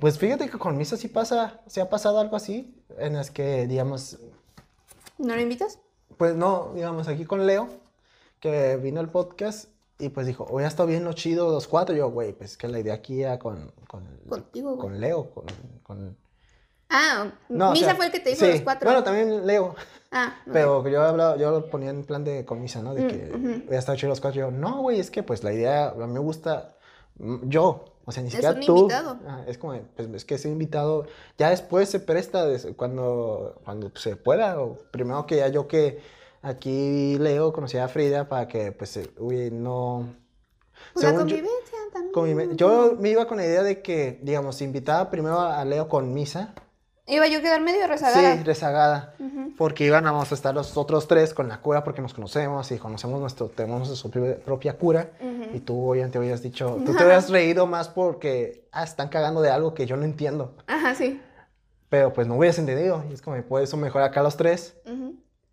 pues fíjate que con Misa sí pasa, sí ha pasado algo así, en las que, digamos, ¿No lo invitas? pues no, digamos, aquí con Leo, que vino al podcast y pues dijo, hoy ha estado bien lo chido los cuatro. Yo, güey, pues que la idea aquí era con, con, Contigo, con Leo, con... con... Ah, No, o Misa sea, fue el que te sí, los cuatro. Bueno, también Leo. Ah, ok. Pero yo hablaba, yo lo ponía en plan de con Misa, ¿no? De que Mm, ya estado chido los cuatro. Yo, no, güey, es que pues la idea, a mí me gusta mm, yo. O sea, ni siquiera un tú. invitado. Ah, es como, pues es que ese invitado ya después se presta cuando, cuando se pueda. O primero que ya yo que aquí Leo conocía a Frida para que pues, eh, uy, no. Pues la yo- convivencia también. yo me iba con la idea de que, digamos, invitaba primero a Leo con Misa Iba yo a quedar medio rezagada. Sí, rezagada. Ujú. Porque íbamos a estar los otros tres con la cura porque nos conocemos y conocemos nuestro, tenemos nuestra propia- cura. Ujú. Y tú obviamente habías dicho, tú te habías reído más porque, ah, están cagando de algo que yo no entiendo. Ajá, sí. Pero pues no hubieras entendido. Y es como, por eso mejor acá los tres.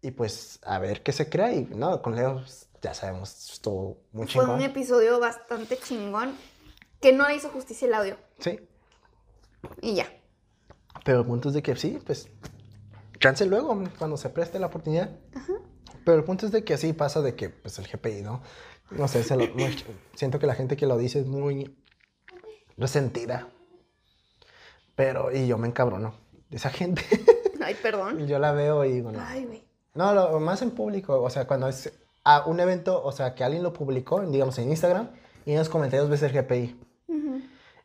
Y pues a ver qué se crea. Y no, con Leo pues, ya sabemos, estuvo muy Fue chingón. un episodio bastante chingón que no le hizo justicia el audio. Sí. Y ya. Pero el punto es de que sí, pues chance luego, cuando se preste la oportunidad. Pero el punto es de que así pasa de que, pues el GPI, ¿no? No sé, se lo- siento que la gente que lo dice es muy resentida. Pero, y yo me encabrono de esa gente. Ay, perdón. Yo la veo y digo, no. Ay, güey. No, lo, más en público, o sea, cuando es a un evento, o sea, que alguien lo publicó, digamos, en Instagram, y en los comentarios ves el GPI. Ujú.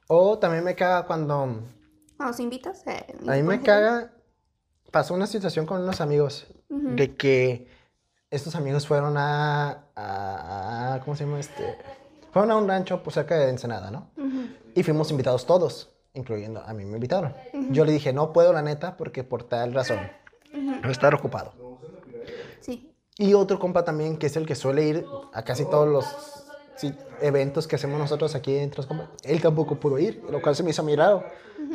O también me caga cuando ¿Nos invitas? Eh, A mí me caga. Pasó una situación con unos amigos de que estos amigos fueron a, a- a- ¿Cómo se llama este? Fueron a un rancho pues, cerca de Ensenada, ¿no? Y fuimos invitados todos, incluyendo a mí me invitaron. Yo le dije, no puedo, la neta, porque por tal razón. A estar ocupado. Sí. Y otro compa también, que es el que suele ir a casi todos los sí, eventos que hacemos nosotros aquí en Transcompa. Él tampoco pudo ir, lo cual se me hizo muy raro.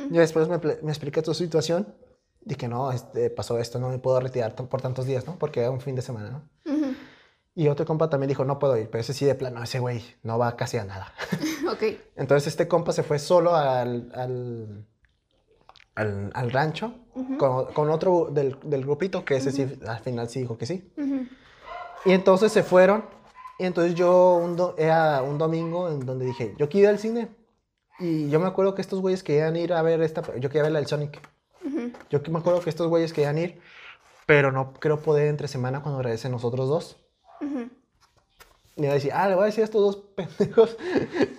Y después me, me explica tu situación. Que no, este, pasó esto, no me puedo retirar por tantos días, ¿no? Porque era un fin de semana, ¿no? Ujú. Y otro compa también dijo, no puedo ir, pero ese sí de plano, ese güey no va casi a nada. ok. Entonces este compa se fue solo al, al, al, al rancho con, con otro del, del grupito, que ese sí, al final sí dijo que sí. Y entonces se fueron. Y entonces yo, un do- era un domingo en donde dije, yo quiero ir al cine. Y yo me acuerdo que estos güeyes querían ir a ver esta, yo quería ver la del Sonic. Yo me acuerdo que estos güeyes querían ir, pero no creo poder entre semana cuando regresen nosotros dos. Ujú. Y iba a decir, ah, le voy a decir a estos dos pendejos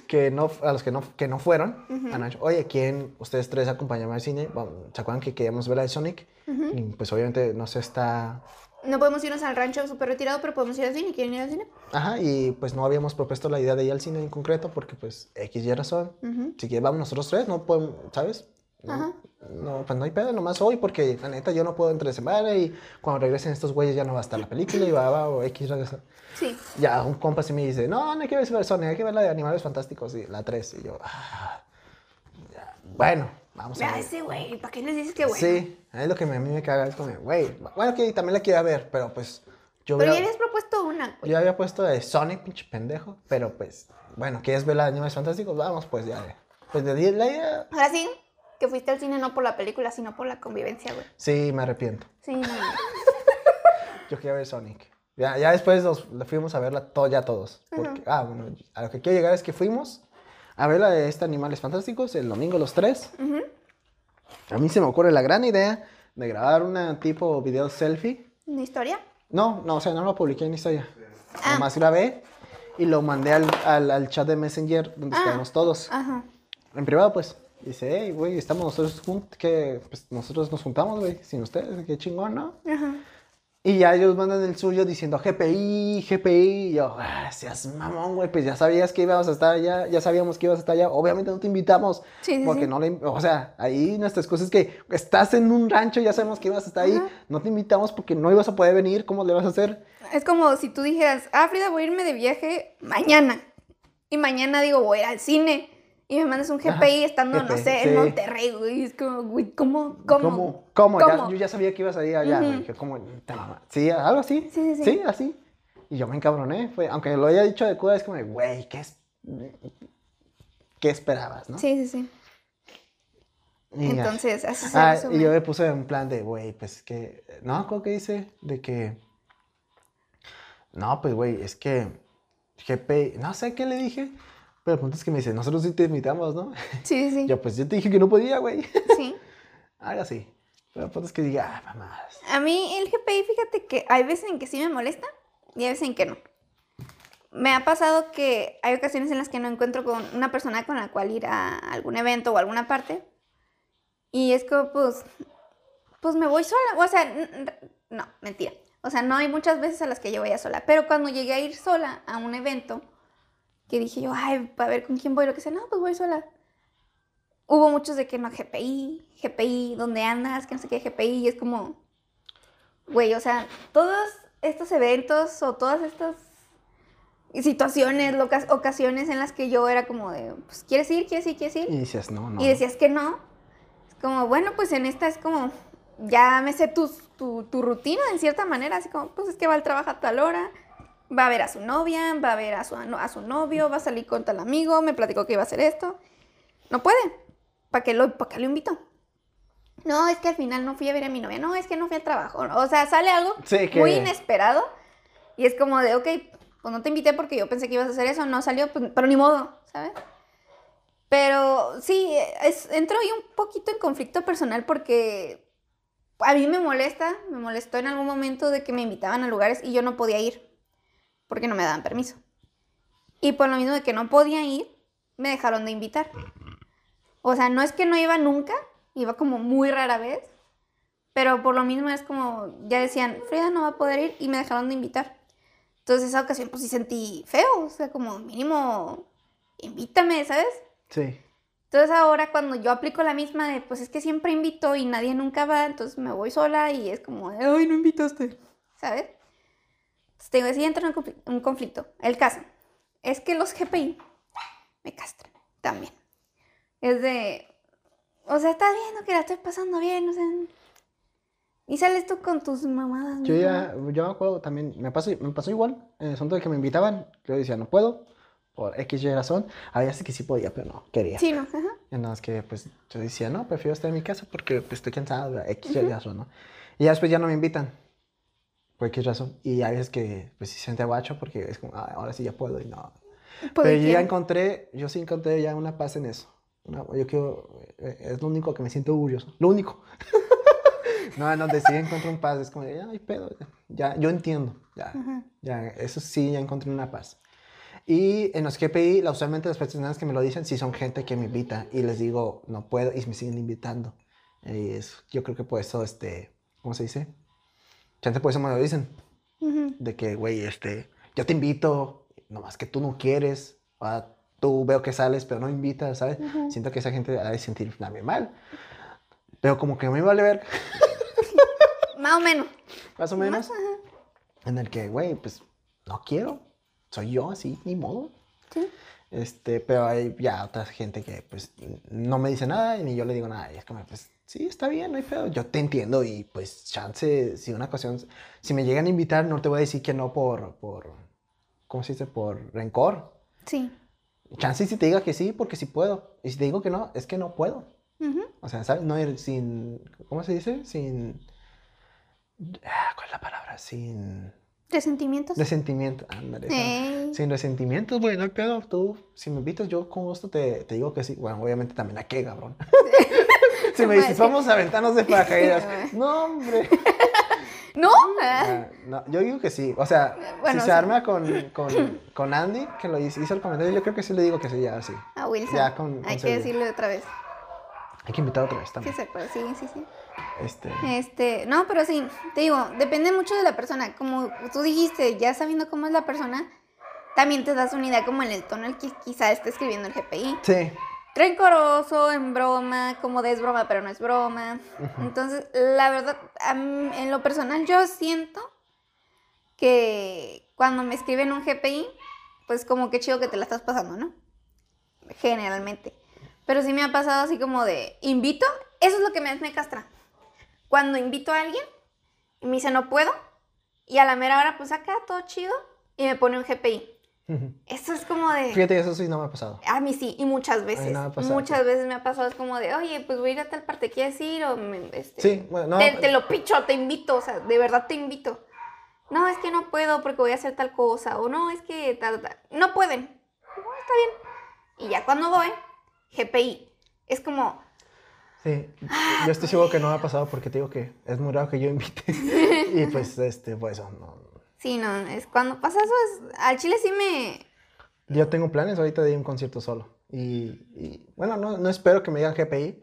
que no, a los que no, que no fueron, a Nacho, oye, ¿quién, ustedes tres acompañaban al cine? Bueno, ¿Se acuerdan que queríamos ver la de Sonic? Y pues obviamente no se está... No podemos irnos al rancho súper retirado, pero podemos ir al cine. ¿Quieren ir al cine? Ajá, y pues no habíamos propuesto la idea de ir al cine en concreto porque pues X y razón. Ujú. Si quieres vamos nosotros tres, no podemos, ¿sabes? Ajá. no, pues no hay pedo, nomás hoy porque la neta yo no puedo entre semana y cuando regresen estos güeyes ya no va a estar la película y va, va o X razón. Sí. Ya, un compa sí me dice, no, no hay que ver Super Sonic, hay que ver la de Animales Fantásticos, y la 3. Y yo, ah, ya, bueno, vamos a ver. ese güey. ¿Para qué les dices que bueno? Sí, es lo que me- a mí me caga, es como, güey, bueno, que también la quiero ver, pero pues yo, Pero ya habías propuesto una, güey. yo había puesto de Sonic, pinche pendejo, pero pues, bueno, ¿quieres ver la de Animales Fantásticos? Vamos, pues ya, pues de 10 la idea. Ahora sí, que fuiste al cine no por la película, sino por la convivencia, güey. Sí, me arrepiento. Sí, no. Yo quería ver Sonic. Ya, ya después nos la fuimos a verla to- ya todos. Porque, Ah, bueno, a lo que quiero llegar es que fuimos a ver la de este Animales Fantásticos el domingo los tres. Ujú. A mí se me ocurre la gran idea de grabar una tipo video selfie. ¿Una historia? No, no, o sea, no lo publiqué en Instagram. Ah. Nomás grabé y lo mandé al, al- al chat de Messenger donde Ah. estábamos todos. Ajá. En privado, pues. Dice, hey, güey, estamos nosotros juntos, que pues nosotros nos juntamos, güey, sin ustedes, qué chingón, ¿no? Ajá. Y ya ellos mandan el suyo diciendo GPI, GPI. Y yo, ah, seas mamón, güey, pues ya sabías que íbamos a estar allá, ya sabíamos que ibas a estar allá. Obviamente no te invitamos. Sí, sí, porque sí. no le. O sea, ahí nuestra excusa es que estás en un rancho, ya sabemos que ibas a estar ahí. No te invitamos porque no ibas a poder venir. ¿Cómo le vas a hacer? Es como si tú dijeras, ah, Frida, voy a irme de viaje mañana. Y mañana digo, voy a ir al cine. Y me mandas un GPI Ajá, estando, no GPI, sé, en sí. Monterrey, güey. Es como, güey, ¿cómo? ¿Cómo? ¿Cómo? ¿Cómo? Ya- yo ya sabía que ibas a ir allá, Ujú. güey. Dije. Sí, algo así. Sí, sí, sí. así. Y yo me encabroné. Fue, aunque lo haya dicho de cura, es como, güey, ¿qué es? ¿Qué esperabas, no? Sí, sí, sí. Y ya. Entonces, así se Ah, y yo me puse en plan de, güey, pues que, no, ¿cómo que dice? De que, no, pues, güey, es que GP, no sé qué le dije, pero el punto es que me dice, nosotros sí te invitamos, ¿no? Sí, sí, sí. Yo, pues, yo te dije que no podía, güey. Sí. Algo así. Pero el punto es que diga, ah, mamás. A mí el GPI, fíjate que hay veces en que sí me molesta y hay veces en que no. Me ha pasado que hay ocasiones en las que no encuentro con una persona con la cual ir a algún evento o alguna parte. Y es como, pues, pues me voy sola. O sea, no, mentira. O sea, no hay muchas veces a las que yo vaya sola. Pero cuando llegué a ir sola a un evento, que dije yo, ay, para ver con quién voy, lo que sea, no, pues voy sola. hubo muchos de que no, GPI, GPI, ¿dónde andas? Que no sé qué, GPI, y es como, güey, o sea, todos estos eventos o todas estas situaciones, locas, ocasiones en las que yo era como de, pues, ¿quieres ir? ¿Quieres ir? ¿Quieres ir? Y decías, no, no. Y decías que no. Es como, bueno, pues en esta es como, ya me sé tu, tu, tu rutina en cierta manera, así como, pues es que va al trabajo a tal hora, va a ver a su novia, va a ver a su, a su novio, va a salir con tal amigo, me platicó que iba a hacer esto. No puede. ¿Para qué lo, para qué lo invito? No, es que al final no fui a ver a mi novia. No, es que no fui al trabajo. O sea, sale algo Sí, que- muy inesperado. Y es como de, ok, pues no te invité porque yo pensé que ibas a hacer eso. No salió, pues, pero ni modo, ¿sabes? Pero sí, es, entro ahí un poquito en conflicto personal porque a mí me molesta, me molestó en algún momento de que me invitaban a lugares y yo no podía ir porque no me daban permiso. Y por lo mismo de que no podía ir, me dejaron de invitar. O sea, no es que no iba nunca, iba como muy rara vez, pero por lo mismo es como, ya decían, Frida no va a poder ir y me dejaron de invitar. Entonces esa ocasión pues sí sentí feo, o sea, como mínimo, invítame, ¿sabes? Sí. Entonces ahora cuando yo aplico la misma de, pues es que siempre invito y nadie nunca va, entonces me voy sola y es como, ay, no invitaste, ¿sabes? Te digo, sí entra en un confli- un conflicto. El caso es que los GPI me castran también. Es de, o sea, estás viendo que la estoy pasando bien, o sea, y sales tú con tus mamadas. Yo ya, yo me acuerdo también, me pasó, me pasó igual, en el asunto de que me invitaban, yo decía, no puedo, por X y razón, había veces que sí podía, pero no, quería. Sí, no, ajá. Y nada más que, pues, yo decía, no, prefiero estar en mi casa porque pues, estoy cansado, X y razón, ¿no? Y ya después ya no me invitan, por X razón, y hay veces que, pues, sí se siente guacho porque es como, "Ah, ahora sí ya puedo y no. Pero yo ya encontré, yo sí encontré ya una paz en eso. Una- yo quiero, eh, es lo único que me siento orgulloso, lo único. no, en donde sí encuentro un paz, es como, de, ay, pedo, ya, yo entiendo, ya, Ajá. ya, eso sí, ya encontré una paz. Y en los GPI, usualmente las personas que me lo dicen, sí son gente que me invita y les digo, no puedo, y me siguen invitando. Y es, yo creo que por eso, este, ¿cómo se dice? Por eso me lo dicen de que, güey, este, yo te invito, nomás que tú no quieres, ah, tú veo que sales, pero no invitas, ¿sabes? Siento que esa gente ha de sentir también mal. Pero como que me vale ver, Más o menos. más o menos, en el que, güey, pues, no quiero, soy yo así, ni modo. Sí. Este, pero hay ya otra gente que, pues, no me dice nada y ni yo le digo nada. Y es como, pues, sí, está bien, no hay pedo. Yo te entiendo y, pues, chance, si una ocasión, si me llegan a invitar, no te voy a decir que no por, por, ¿cómo se dice? Por rencor. Sí. Chance si te diga que sí, porque sí puedo. Y si te digo que no, es que no puedo. Ujú. O sea, ¿sabes? No ir sin, ¿cómo se dice? Sin, ah, ¿cuál es la palabra? Sin ¿Resentimientos? resentimiento. Ándale. esa. Ey. Sin resentimientos, güey, no hay pedo. Tú, si me invitas, yo con gusto te, te digo que sí. Bueno, obviamente también a qué, cabrón. Si me dices, vamos a ventanas de paracaídas. Sí, no, hombre. ¿No? Ah, no, yo digo que sí. O sea, Bueno, si o se sea. arma con, con, con Andy, que lo hizo, hizo el comentario, yo creo que sí le digo que sí, ya, sí. A Wilson. Ya, con- con Hay que decirle otra vez. Hay que invitar otra vez Sí, también. se acuerda. Sí, sí, sí. Este, Este, no, pero sí, te digo, depende mucho de la persona. Como tú dijiste, ya sabiendo cómo es la persona, también te das una idea como en el tono el que quizá esté escribiendo el GPI. sí, Rencoroso, en broma, como de es broma, pero no es broma. Entonces, la verdad, mí, en lo personal, yo siento que cuando me escriben un GPI, pues como que chido que te la estás pasando, ¿no? Generalmente. Pero sí me ha pasado así como de, invito, eso es lo que me, me castra. Cuando invito a alguien y me dice no puedo, y a la mera hora, pues acá todo chido, y me pone un GPI. Eso es como de... fíjate eso sí no me ha pasado. A mí sí, y muchas veces. no pasado. muchas veces me ha pasado, es como de, oye, pues voy a ir a tal parte, ¿quieres ir? O me- este, Sí, bueno, no. te, te lo picho, te invito, o sea, de verdad te invito. No, es que no puedo porque voy a hacer tal cosa, o no, es que tal, tal. No pueden. No, está bien. Y ya cuando voy, GPI, es como, Sí, yo estoy seguro que no me ha pasado porque te digo que es muy raro que yo invite. y pues, este, pues eso, no. Sí, no, es cuando pasa eso, es, al chile sí me... Yo tengo planes ahorita de ir a un concierto solo. Y, y, bueno, no, no espero que me digan GPI,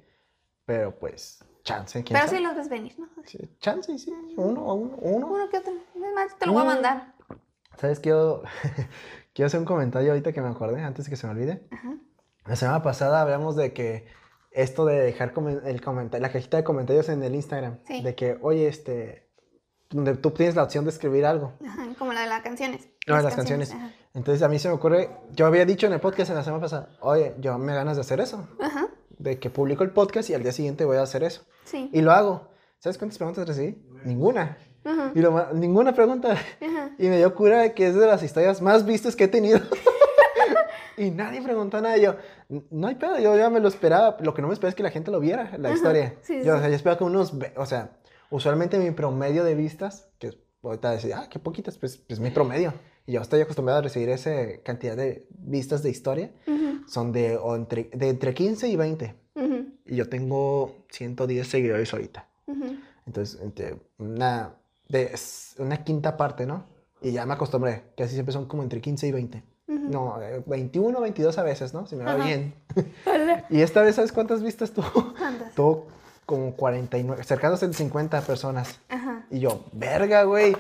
pero pues, chance, ¿quién Pero sabe? sí los ves venir, ¿no? Sí, chance, sí, uno, uno, uno. Uno que otro. Es más, te lo voy a mandar. ¿Sabes? Quiero, quiero hacer un comentario ahorita que me acordé, antes de que se me olvide. Ajá. La semana pasada hablamos de que esto de dejar el la cajita de comentarios en el Instagram. Sí. De que, oye, este, donde tú tienes la opción de escribir algo. Ajá, como la de las canciones. No, de las canciones. Ajá. Entonces a mí se me ocurre, yo había dicho en el podcast en la semana pasada, oye, yo me ganas de hacer eso. Ajá, De que publico el podcast y al día siguiente voy a hacer eso. sí. Y lo hago. ¿Sabes cuántas preguntas recibí? Ninguna. Ajá, Y lo ninguna pregunta. ajá. Y me dio cura de que es de las historias más vistas que he tenido. y nadie preguntó nada. Yo, "N- no hay pedo, yo ya me lo esperaba. Lo que no me esperaba es que la gente lo viera, la Ajá, historia. sí, yo, sí. o sea, yo esperaba que unos, o sea, usualmente mi promedio de vistas, que ahorita decir, ah, qué poquitas, pues, pues mi promedio. Y yo estoy acostumbrado a recibir esa cantidad de vistas de historia. Son de, o entre, de entre 15 y 20. ujú, Y yo tengo 110 seguidores ahorita. Entonces, entre una, de, una quinta parte, ¿no? Y ya me acostumbré, que así siempre son como entre 15 y 20. Ujú. No, eh, 21, 22 a veces, ¿no? Si me va bien. Y esta vez, ¿sabes cuántas vistas tuvo? ¿Cuántas? Tuvo como 49, cercanos a 50 personas. Ajá. Y yo, verga, güey.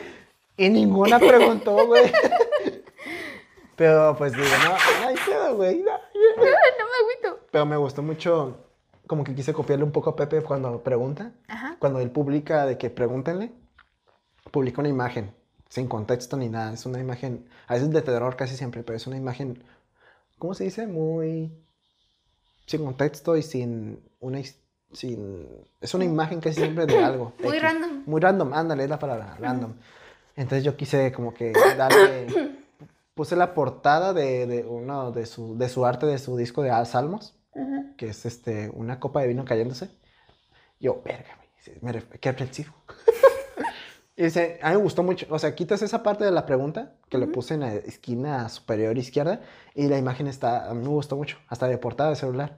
Y ninguna preguntó, güey. Pero pues digo, no, hay pedo, güey. no. No me agüito. Pero me gustó mucho, como que quise copiarle un poco a Pepe cuando pregunta. Ajá. Cuando él publica de que pregúntenle, publica una imagen, sin contexto ni nada. Es una imagen, a veces de terror casi siempre, pero es una imagen, ¿cómo se dice? Muy sin contexto y sin una his- sin es una imagen casi siempre de algo. Muy X. random. Muy random, ándale, es la palabra, random. Entonces yo quise como que darle puse la portada de, de uno de su de su arte de su disco de Salmos Ajá. que es este, una copa de vino cayéndose. Yo, verga, me qué reflexivo. y dice, a mí me gustó mucho, o sea, quitas esa parte de la pregunta que le puse en la esquina superior izquierda y la imagen está, a mí me gustó mucho, hasta de portada de celular.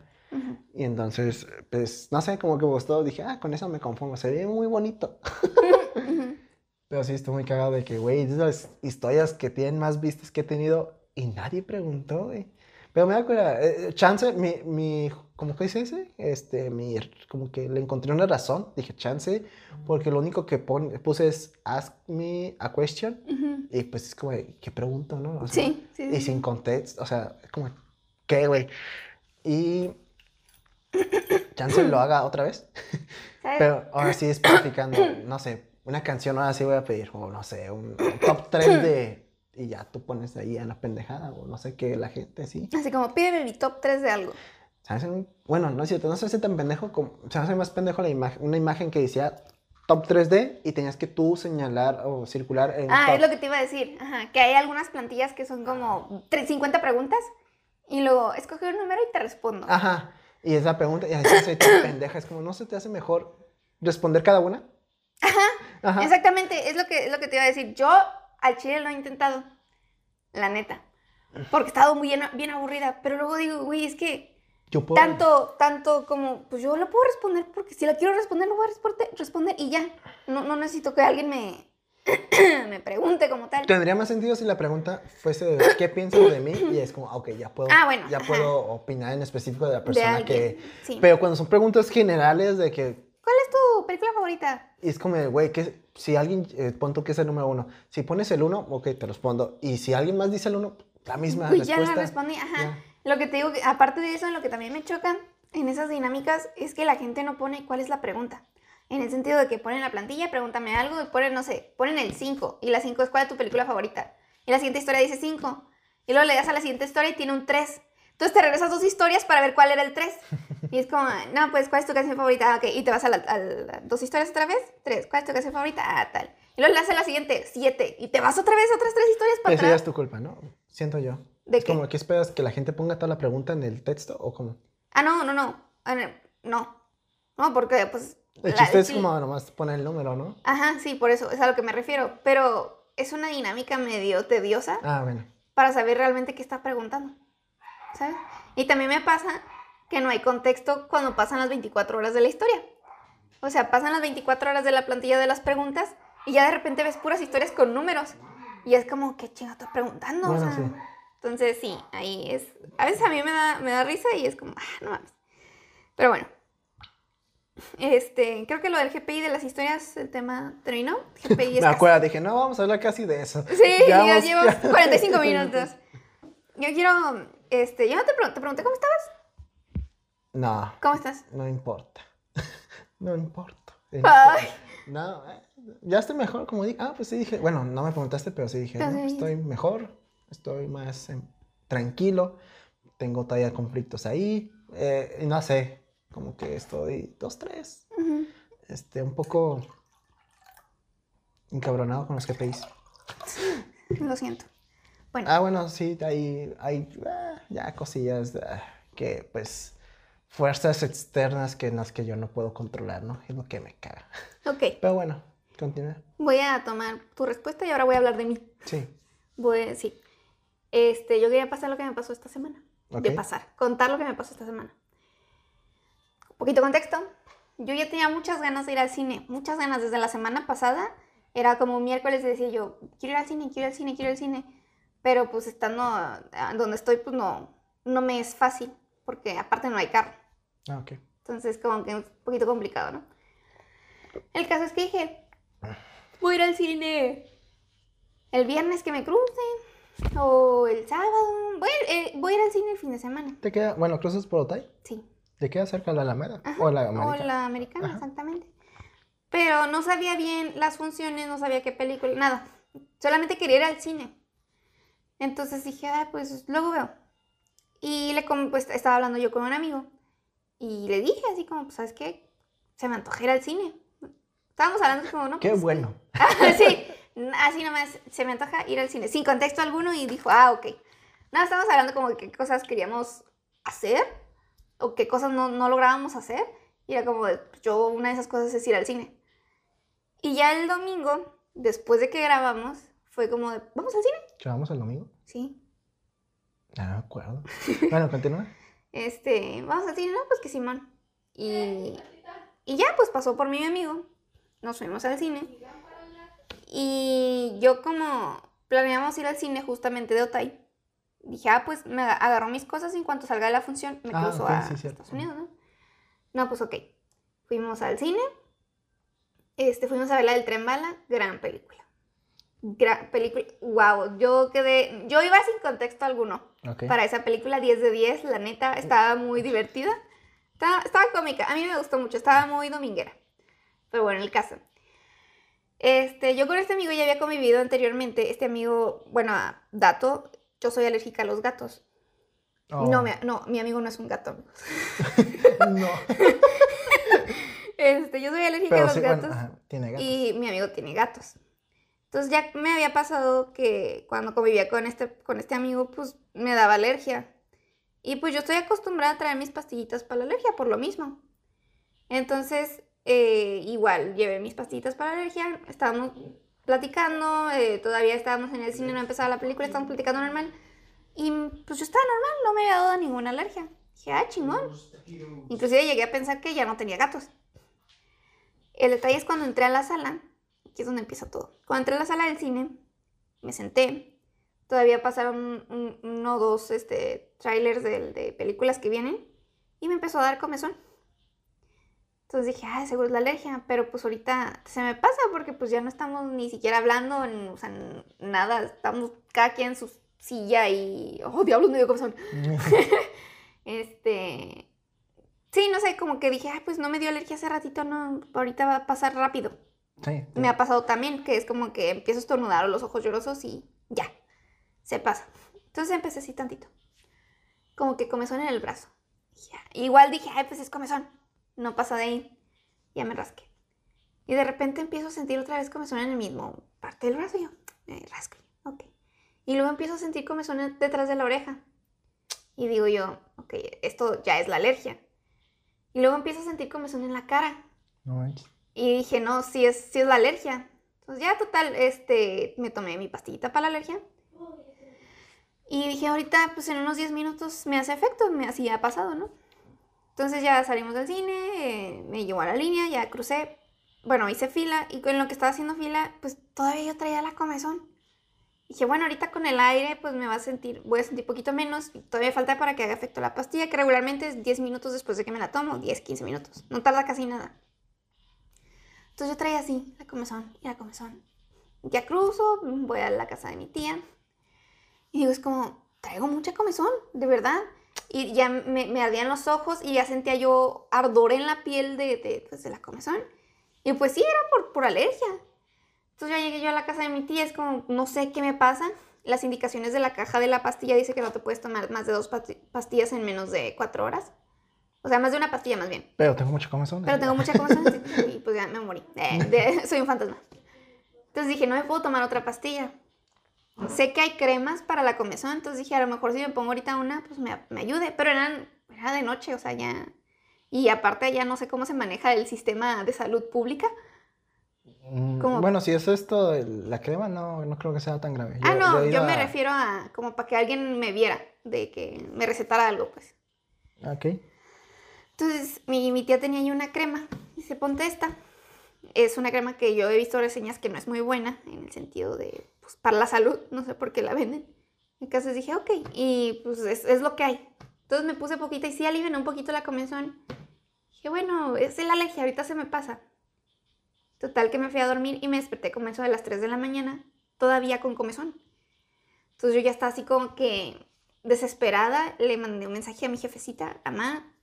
Y entonces, pues, no sé, como que me gustó, dije, ah, con eso me conformo, se ve muy bonito. Pero sí, estoy muy cagado de que, güey, es de las historias que tienen más vistas que he tenido y nadie preguntó, güey. Pero me da cuenta, eh, chance, mi, mi, ¿cómo que dice ese? Este, mi, como que le encontré una razón, dije chance, porque lo único que pon- puse es ask me a question Ujú. y pues es como, ¿qué pregunto, no? O sea, Sí, sí, Y sí. sin contexto, o sea, es como, ¿qué, güey? Y chance lo haga otra vez. ¿Sabes? Pero ahora sí especificando, no sé, una canción ahora sí voy a pedir, o no sé, un, un top 3 de... Y ya tú pones ahí en la pendejada, o no sé qué, la gente, sí. Así como pídeme mi top 3 de algo. Muy- Bueno, no es cierto, no se hace tan pendejo como... Se hace más pendejo la imagen, una imagen que decía top 3D y tenías que tú señalar o circular en Ah, top. es lo que te iba a decir. Ajá, que hay algunas plantillas que son como tre- 50 preguntas y luego escoge un número y te respondo. Ajá, y esa pregunta, y así se hace tan pendeja, es como, ¿no se te hace mejor responder cada una? Ajá. Exactamente, es lo que, es lo que te iba a decir. Yo al chile lo he intentado, la neta. Porque he estado muy bien, bien aburrida. Pero luego digo, güey, es que Yo puedo... tanto, tanto como, pues yo lo puedo responder porque si la quiero responder, lo voy a responder, responder y ya. No, no necesito que alguien me, me pregunte como tal. Tendría más sentido si la pregunta fuese de qué piensas de mí y es como, ok, ya puedo, Ah, bueno, ya ajá. puedo opinar en específico de la persona alguien, que... sí. Pero cuando son preguntas generales de que, ¿Cuál es tu película favorita? y es como, güey, que si alguien, eh, pon tú que es el número uno, si pones el uno, ok, te respondo. Y si alguien más dice el uno, la misma Uy, ya respuesta. la respondí, ajá. Ya. Lo que te digo, aparte de eso, lo que también me choca en esas dinámicas es que la gente no pone cuál es la pregunta. En el sentido de que ponen la plantilla, pregúntame algo y ponen, no sé, ponen el 5 y la 5 es cuál es tu película favorita. Y la siguiente historia dice 5. Y luego le das a la siguiente historia y tiene un 3. Entonces te regresas dos historias para ver cuál era el 3. Y es como, no, pues, ¿cuál es tu canción favorita? Ah, ok. Y te vas a, la, a la- dos historias otra vez. Tres. ¿Cuál es tu canción favorita? Ah, tal. Y luego le das a la siguiente, siete. Y te vas otra vez, otras tres historias para Esa ya atrás. es tu culpa, ¿no? Siento yo. ¿De es qué? como, ¿qué esperas? ¿Que la gente ponga toda la pregunta en el texto o cómo? Ah, no, no, no. Ah, no. No, No, porque pues... El la- chiste es sí. como nomás poner el número, ¿no? Ajá, sí, por eso, es a lo que me refiero. Pero es una dinámica medio tediosa Ah, bueno. para saber realmente qué está preguntando. ¿Sabes? Y también me pasa que no hay contexto cuando pasan las 24 horas de la historia. O sea, pasan las 24 horas de la plantilla de las preguntas y ya de repente ves puras historias con números. Y es como, ¿qué chingo estoy preguntando? O Bueno, sea, sí. Entonces, sí, ahí es. A veces a mí me da, me da risa y es como, ah, no mames. Pero bueno. Este, creo que lo del GPI de las historias, el tema terminó. GPI es Me acuerdo, dije, no, vamos a hablar casi de eso. Sí, ya Llevamos- llevo 45 minutos. Yo quiero, este, yo no te, pregun- te pregunté cómo estabas. No, ¿Cómo estás? no importa. no importa. Ay. No, eh, ya estoy mejor, como dije. Ah, pues sí dije. Bueno, no me preguntaste, pero sí dije. No, estoy mejor, estoy más tranquilo. Tengo todavía conflictos ahí. eh, no sé, como que estoy dos, tres. Este, un poco encabronado con los GPIs. Lo siento. Bueno, Ah, bueno, sí, hay, hay ah, ya cosillas ah, que, pues, fuerzas externas que en las que yo no puedo controlar, ¿no? Es lo que me caga. ok. Pero bueno, continúa. Voy a tomar tu respuesta y ahora voy a hablar de mí. Sí. Voy, sí. Este, yo quería pasar lo que me pasó esta semana. De pasar, contar lo que me pasó esta semana. Un poquito de contexto. Yo ya tenía muchas ganas de ir al cine, muchas ganas desde la semana pasada. Era como miércoles y decía yo, quiero ir al cine, quiero ir al cine, quiero ir al cine. Pero pues estando donde estoy, pues no, no me es fácil, porque aparte no hay carro. Ah, ok. Entonces, como que es un poquito complicado, ¿no? El caso es que dije, voy a ir al cine el viernes que me cruce, o el sábado. Voy, a ir- eh, voy a ir al cine el fin de semana. ¿Te queda, bueno, cruzas por Otay? Sí. ¿Te queda cerca la Alameda? Ajá, ¿O la O América? la americana, Ajá. exactamente. Pero no sabía bien las funciones, no sabía qué película, nada. Solamente quería ir al cine. Entonces dije, ah, pues luego veo. Y le pues, estaba hablando yo con un amigo. Y le dije así como, pues, ¿sabes qué? Se me antoja ir al cine. Estábamos hablando como, no. Qué pues, bueno. sí, así nomás se me antoja ir al cine, sin contexto alguno, y dijo, ah, ok. Nada, estábamos hablando como de qué cosas queríamos hacer, o qué cosas no, no lográbamos hacer, y era como, de, pues, yo, una de esas cosas es ir al cine. Y ya el domingo, después de que grabamos, fue como de, ¿vamos al cine? ¿Llevamos el domingo? Sí. No me acuerdo. Bueno, continúa. Este, vamos al cine, ¿no? Pues que Simón. Y, y ya, pues pasó por mí mi amigo. Nos fuimos al cine. Y yo como planeamos ir al cine justamente de Otay, dije, ah, pues me aga- agarró mis cosas y en cuanto salga de la función me Ah, cruzo a sí. Estados Unidos, ¿no? No, pues ok. Fuimos al cine. Este, fuimos a ver la del Tren Bala, gran película. Gran película, wow, yo quedé, yo iba sin contexto alguno para esa película 10 de 10, la neta, estaba muy divertida. Estaba, estaba cómica, a mí me gustó mucho, estaba muy dominguera. Pero bueno, el caso. Este, yo con este amigo ya había convivido anteriormente. Este amigo, bueno, dato, yo soy alérgica a los gatos. Oh. No, mi, no, mi amigo no es un gato. No. Este, yo soy alérgica a los sí, gatos. bueno, ajá, tiene gatos. Y mi amigo tiene gatos. Entonces ya me había pasado que cuando convivía con este, con este amigo, pues me daba alergia. Y pues yo estoy acostumbrada a traer mis pastillitas para la alergia por lo mismo. Entonces, eh, igual, llevé mis pastillitas para la alergia, estábamos platicando, eh, todavía estábamos en el cine, no empezaba la película, estábamos platicando normal. Y pues yo estaba normal, no me había dado ninguna alergia. Dije, ah, chingón. Inclusive llegué a pensar que ya no tenía gatos. El detalle es cuando entré a la sala, aquí es donde empieza todo. Cuando entré a la sala del cine, me senté. Todavía pasaron un- un- uno o dos este, trailers de, de películas que vienen y me empezó a dar comezón. Entonces dije, ah, seguro es la alergia, pero pues ahorita se me pasa porque pues ya no estamos ni siquiera hablando, o sea, nada, estamos cada quien en su silla y, oh, diablos, me dio comezón. Este, sí, no sé, como que dije, ah, pues no me dio alergia hace ratito, no, ahorita va a pasar rápido. Sí. Me ha pasado también, que es como que empiezo a estornudar o los ojos llorosos y ya, se pasa. Entonces empecé así tantito, como que comezón en el brazo. Ya. Igual dije, ay, pues es comezón, no pasa de ahí. Ya me rasqué. Y de repente empiezo a sentir otra vez comezón en el mismo parte del brazo. Y yo, me rasco, ok. Y luego empiezo a sentir comezón detrás de la oreja. Y digo yo, ok, esto ya es la alergia. Y luego empiezo a sentir comezón en la cara. No. Y dije, no, sí es, sí es la alergia. Entonces ya total, este, me tomé mi pastillita para la alergia. Y dije, ahorita, pues en unos 10 minutos me hace efecto, me así ha pasado, ¿no? Entonces ya salimos del cine, eh, me llevó a la línea, ya crucé. Bueno, hice fila y con lo que estaba haciendo fila, pues todavía yo traía la comezón. Dije, bueno, ahorita con el aire, pues me va a sentir, voy a sentir poquito menos. Y todavía falta para que haga efecto la pastilla, que regularmente es 10 minutos después de que me la tomo, 10, 15 minutos. No tarda casi nada. Entonces yo traía así, la comezón y la comezón. Ya cruzo, voy a la casa de mi tía. Y digo, es como, traigo mucha comezón, de verdad. Y ya me, me ardían los ojos y ya sentía yo ardor en la piel de, de, pues, de la comezón. Y pues sí, era por, por alergia. Entonces ya llegué yo a la casa de mi tía, es como, no sé qué me pasa. Las indicaciones de la caja de la pastilla dice que no te puedes tomar más de dos pasti- pastillas en menos de cuatro horas. O sea, más de una pastilla más bien. Pero tengo mucha comezón. Pero tengo mucha comezón y pues ya me morí. Eh, de- soy un fantasma. Entonces dije, no me puedo tomar otra pastilla. Sé que hay cremas para la comezón, entonces dije, a lo mejor si me pongo ahorita una, pues me, me ayude. Pero eran, era de noche, o sea, ya... Y aparte ya no sé cómo se maneja el sistema de salud pública. Mm, como- Bueno, si es esto, la crema, no, no creo que sea tan grave. ah, no, he yo ido me a- refiero a como para que alguien me viera, de que me recetara algo, pues. Ok. Entonces, mi, mi tía tenía ahí una crema. Dice, ponte esta. Es una crema que yo he visto reseñas que no es muy buena, en el sentido de, pues, para la salud. No sé por qué la venden. Entonces dije, ok. Y pues es, es lo que hay. Entonces me puse poquita y sí alivianó un poquito la comezón. Dije, bueno, es la alergia, ahorita se me pasa. Total que me fui a dormir y me desperté como eso de las 3 de la mañana, todavía con comezón. Entonces yo ya estaba así como que desesperada, le mandé un mensaje a mi jefecita, mamá,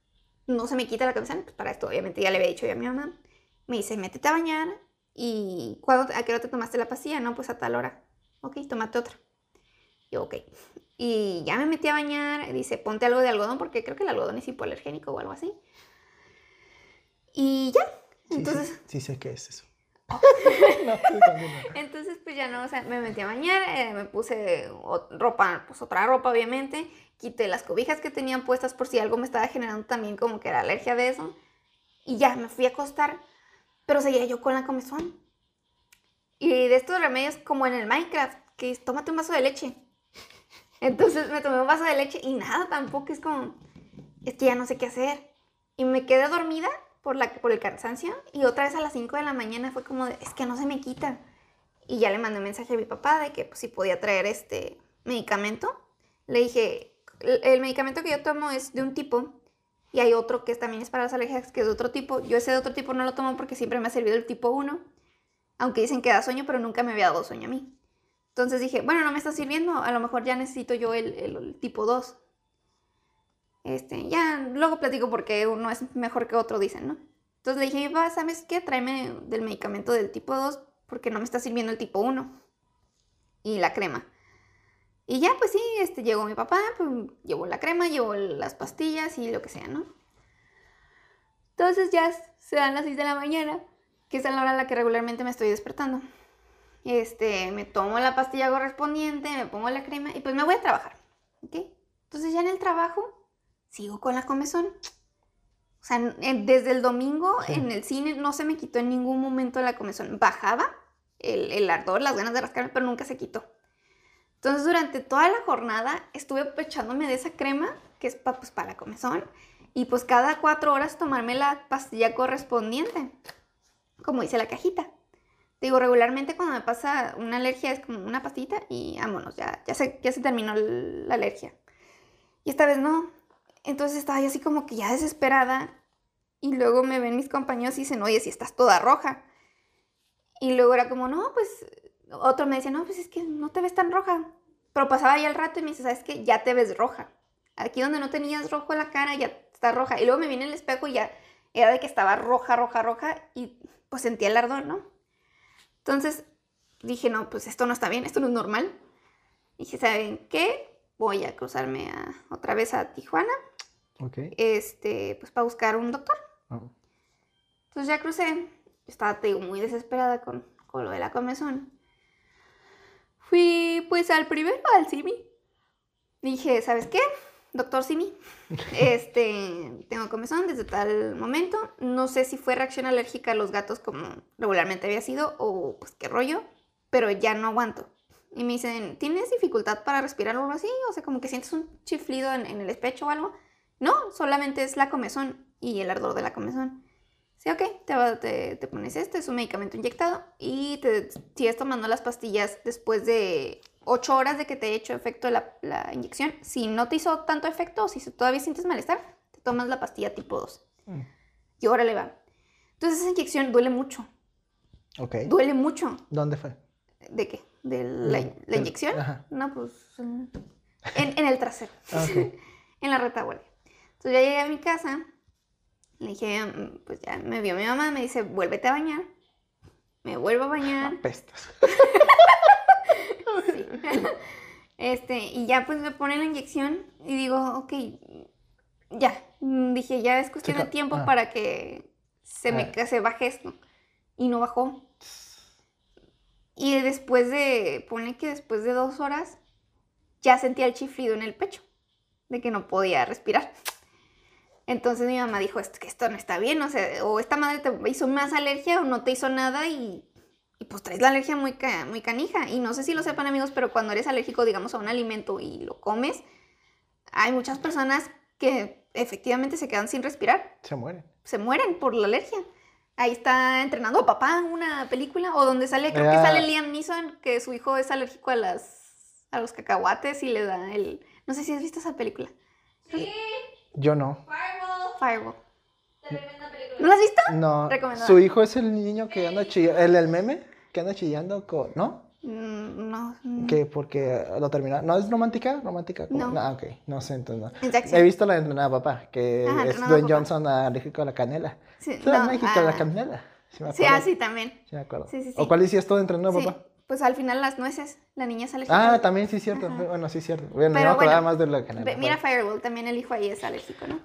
no se me quita la comezón, pues para esto obviamente ya le había dicho yo a mi mamá. Me dice, métete a bañar y ¿cuándo, ¿a qué hora te tomaste la pastilla? No, pues a tal hora. Ok, tómate otra. Yo, ok. Y ya me metí a bañar, dice, ponte algo de algodón, porque creo que el algodón es hipoalergénico o algo así. Y ya. Sí, Entonces, sí, sí sé qué es eso. no, no. entonces, pues ya no, o sea, me metí a bañar, eh, me puse ropa, pues otra ropa, obviamente. Quité las cobijas que tenían puestas por si algo me estaba generando también como que era alergia de eso. Y ya, me fui a acostar, pero seguía yo con la comezón. Y de estos remedios como en el Minecraft, que es tómate un vaso de leche. Entonces me tomé un vaso de leche y nada, tampoco es como, es que ya no sé qué hacer. Y me quedé dormida por, la, por el cansancio y otra vez a las 5 de la mañana fue como, de, es que no se me quita. Y ya le mandé un mensaje a mi papá de que pues, si podía traer este medicamento. Le dije, el, medicamento que yo tomo es de un tipo y hay otro que también es para las alergias que es de otro tipo. Yo ese de otro tipo no lo tomo porque siempre me ha servido el tipo 1, aunque dicen que da sueño, pero nunca me había dado sueño a mí. Entonces dije, bueno, no me está sirviendo, a lo mejor ya necesito yo el, tipo 2. Este, ya, luego platico porque uno es mejor que otro, dicen, ¿no? Entonces le dije, papá, ¿sabes qué? Tráeme del medicamento del tipo 2 porque no me está sirviendo el tipo 1 y la crema. Y ya, pues sí, este, llegó mi papá, pues, llevó la crema, llevó las pastillas y lo que sea, ¿no? Entonces ya se dan las 6 de la mañana, que es a la hora a la que regularmente me estoy despertando. Este, me tomo la pastilla correspondiente, me pongo la crema y pues me voy a trabajar, ¿ok? Entonces ya en el trabajo sigo con la comezón. O sea, desde el domingo Sí. en el cine no se me quitó en ningún momento la comezón. Bajaba el, el ardor, las ganas de rascarme, pero nunca se quitó. Entonces durante toda la jornada estuve echándome de esa crema, que es pa- pues, para la comezón, y pues cada cuatro horas tomarme la pastilla correspondiente, como dice la cajita. Digo, regularmente cuando me pasa una alergia es como una pastita y vámonos, ya, ya, se, ya se terminó la alergia. Y esta vez no. Entonces estaba yo así como que ya desesperada. Y luego me ven mis compañeros y dicen, oye, si estás toda roja. Y luego era como, no, pues, otro me decía, no, pues es que no te ves tan roja. Pero pasaba ya el rato y me dice, ¿sabes qué? Ya te ves roja. Aquí donde no tenías rojo la cara, ya está roja. Y luego me viene el espejo y ya era de que estaba roja, roja, roja. Pues sentía el ardor, ¿no? Entonces dije, no, pues esto no está bien, esto no es normal. Dije, ¿saben qué? Voy a cruzarme a- otra vez a Tijuana, Ok. este, pues para buscar un doctor. Ah, Entonces ya crucé. Estaba, te digo, muy desesperada con, con lo de la comezón. Fui pues al primero, al Simi. Dije, ¿sabes qué? Doctor Simi, este, tengo comezón desde tal momento. No sé si fue reacción alérgica a los gatos como regularmente había sido o pues qué rollo, pero ya no aguanto. Y me dicen, ¿tienes dificultad para respirar o algo así? O sea, como que sientes un chiflido en, el pecho o algo. No, solamente es la comezón y el ardor de la comezón. Sí, ok, te, te pones este, es un medicamento inyectado y te sigues tomando las pastillas después de 8 horas de que te he hecho efecto la, la inyección. Si no te hizo tanto efecto o si todavía sientes malestar, te tomas la pastilla tipo 2. Mm. Y órale va. Entonces esa inyección duele mucho, Ok. duele mucho. ¿Dónde fue? ¿De qué? ¿De la, inyección? ajá. No, pues en, en el trasero. Ah, en la retaguardia. Entonces ya llegué a mi casa, le dije, mm, pues ya me vio mi mamá, me dice, vuélvete a bañar. Me vuelvo a bañar. Pestas. Sí. Este, y ya pues me pone la inyección y digo, ok, ya. Dije, ya es cuestión de tiempo ah. para que se me Ah. que se baje esto. Y no bajó. Y después de, pone que después de dos horas, ya sentía el chiflido en el pecho, de que no podía respirar. Entonces mi mamá dijo, es que esto no está bien, o sea, o esta madre te hizo más alergia o no te hizo nada y, y pues traes la alergia muy, ca- muy canija. Y no sé si lo sepan amigos, pero cuando eres alérgico, digamos, a un alimento y lo comes, hay muchas personas que efectivamente se quedan sin respirar Se mueren. se mueren por la alergia. Ahí está entrenando a papá una película o donde sale, creo que Era- sale Liam Neeson, que su hijo es alérgico a las a los cacahuates y le da el no sé si has visto esa película. Sí, Yo no. Fireball. Fireball. Tremenda película. ¿No la has visto? No. Recomendada. Su hijo es el niño que anda chillando. El del meme que anda chillando con. ¿No? Mm, No. mm. Que porque lo terminaron. ¿No es romántica? ¿Romántica? ¿Cómo? No. Ah, ok. No sé, entonces no. Es. He visto la de entrenada papá, que Ajá, es Dwayne. Johnson alérgico a la canela. Sí, no, México, ah, la canela. Sí, me Sí, así también. Sí, me acuerdo. Sí, sí, sí. ¿O cuál hiciste tú de entrenada papá? pues al final las nueces, la niña es alérgica. Ah, también sí, cierto. Ajá. Bueno, sí, cierto. Bueno, Pero yo me acordaba bueno, más de la canela. Mira Bueno. Fireball, también el hijo ahí es alérgico, ¿no?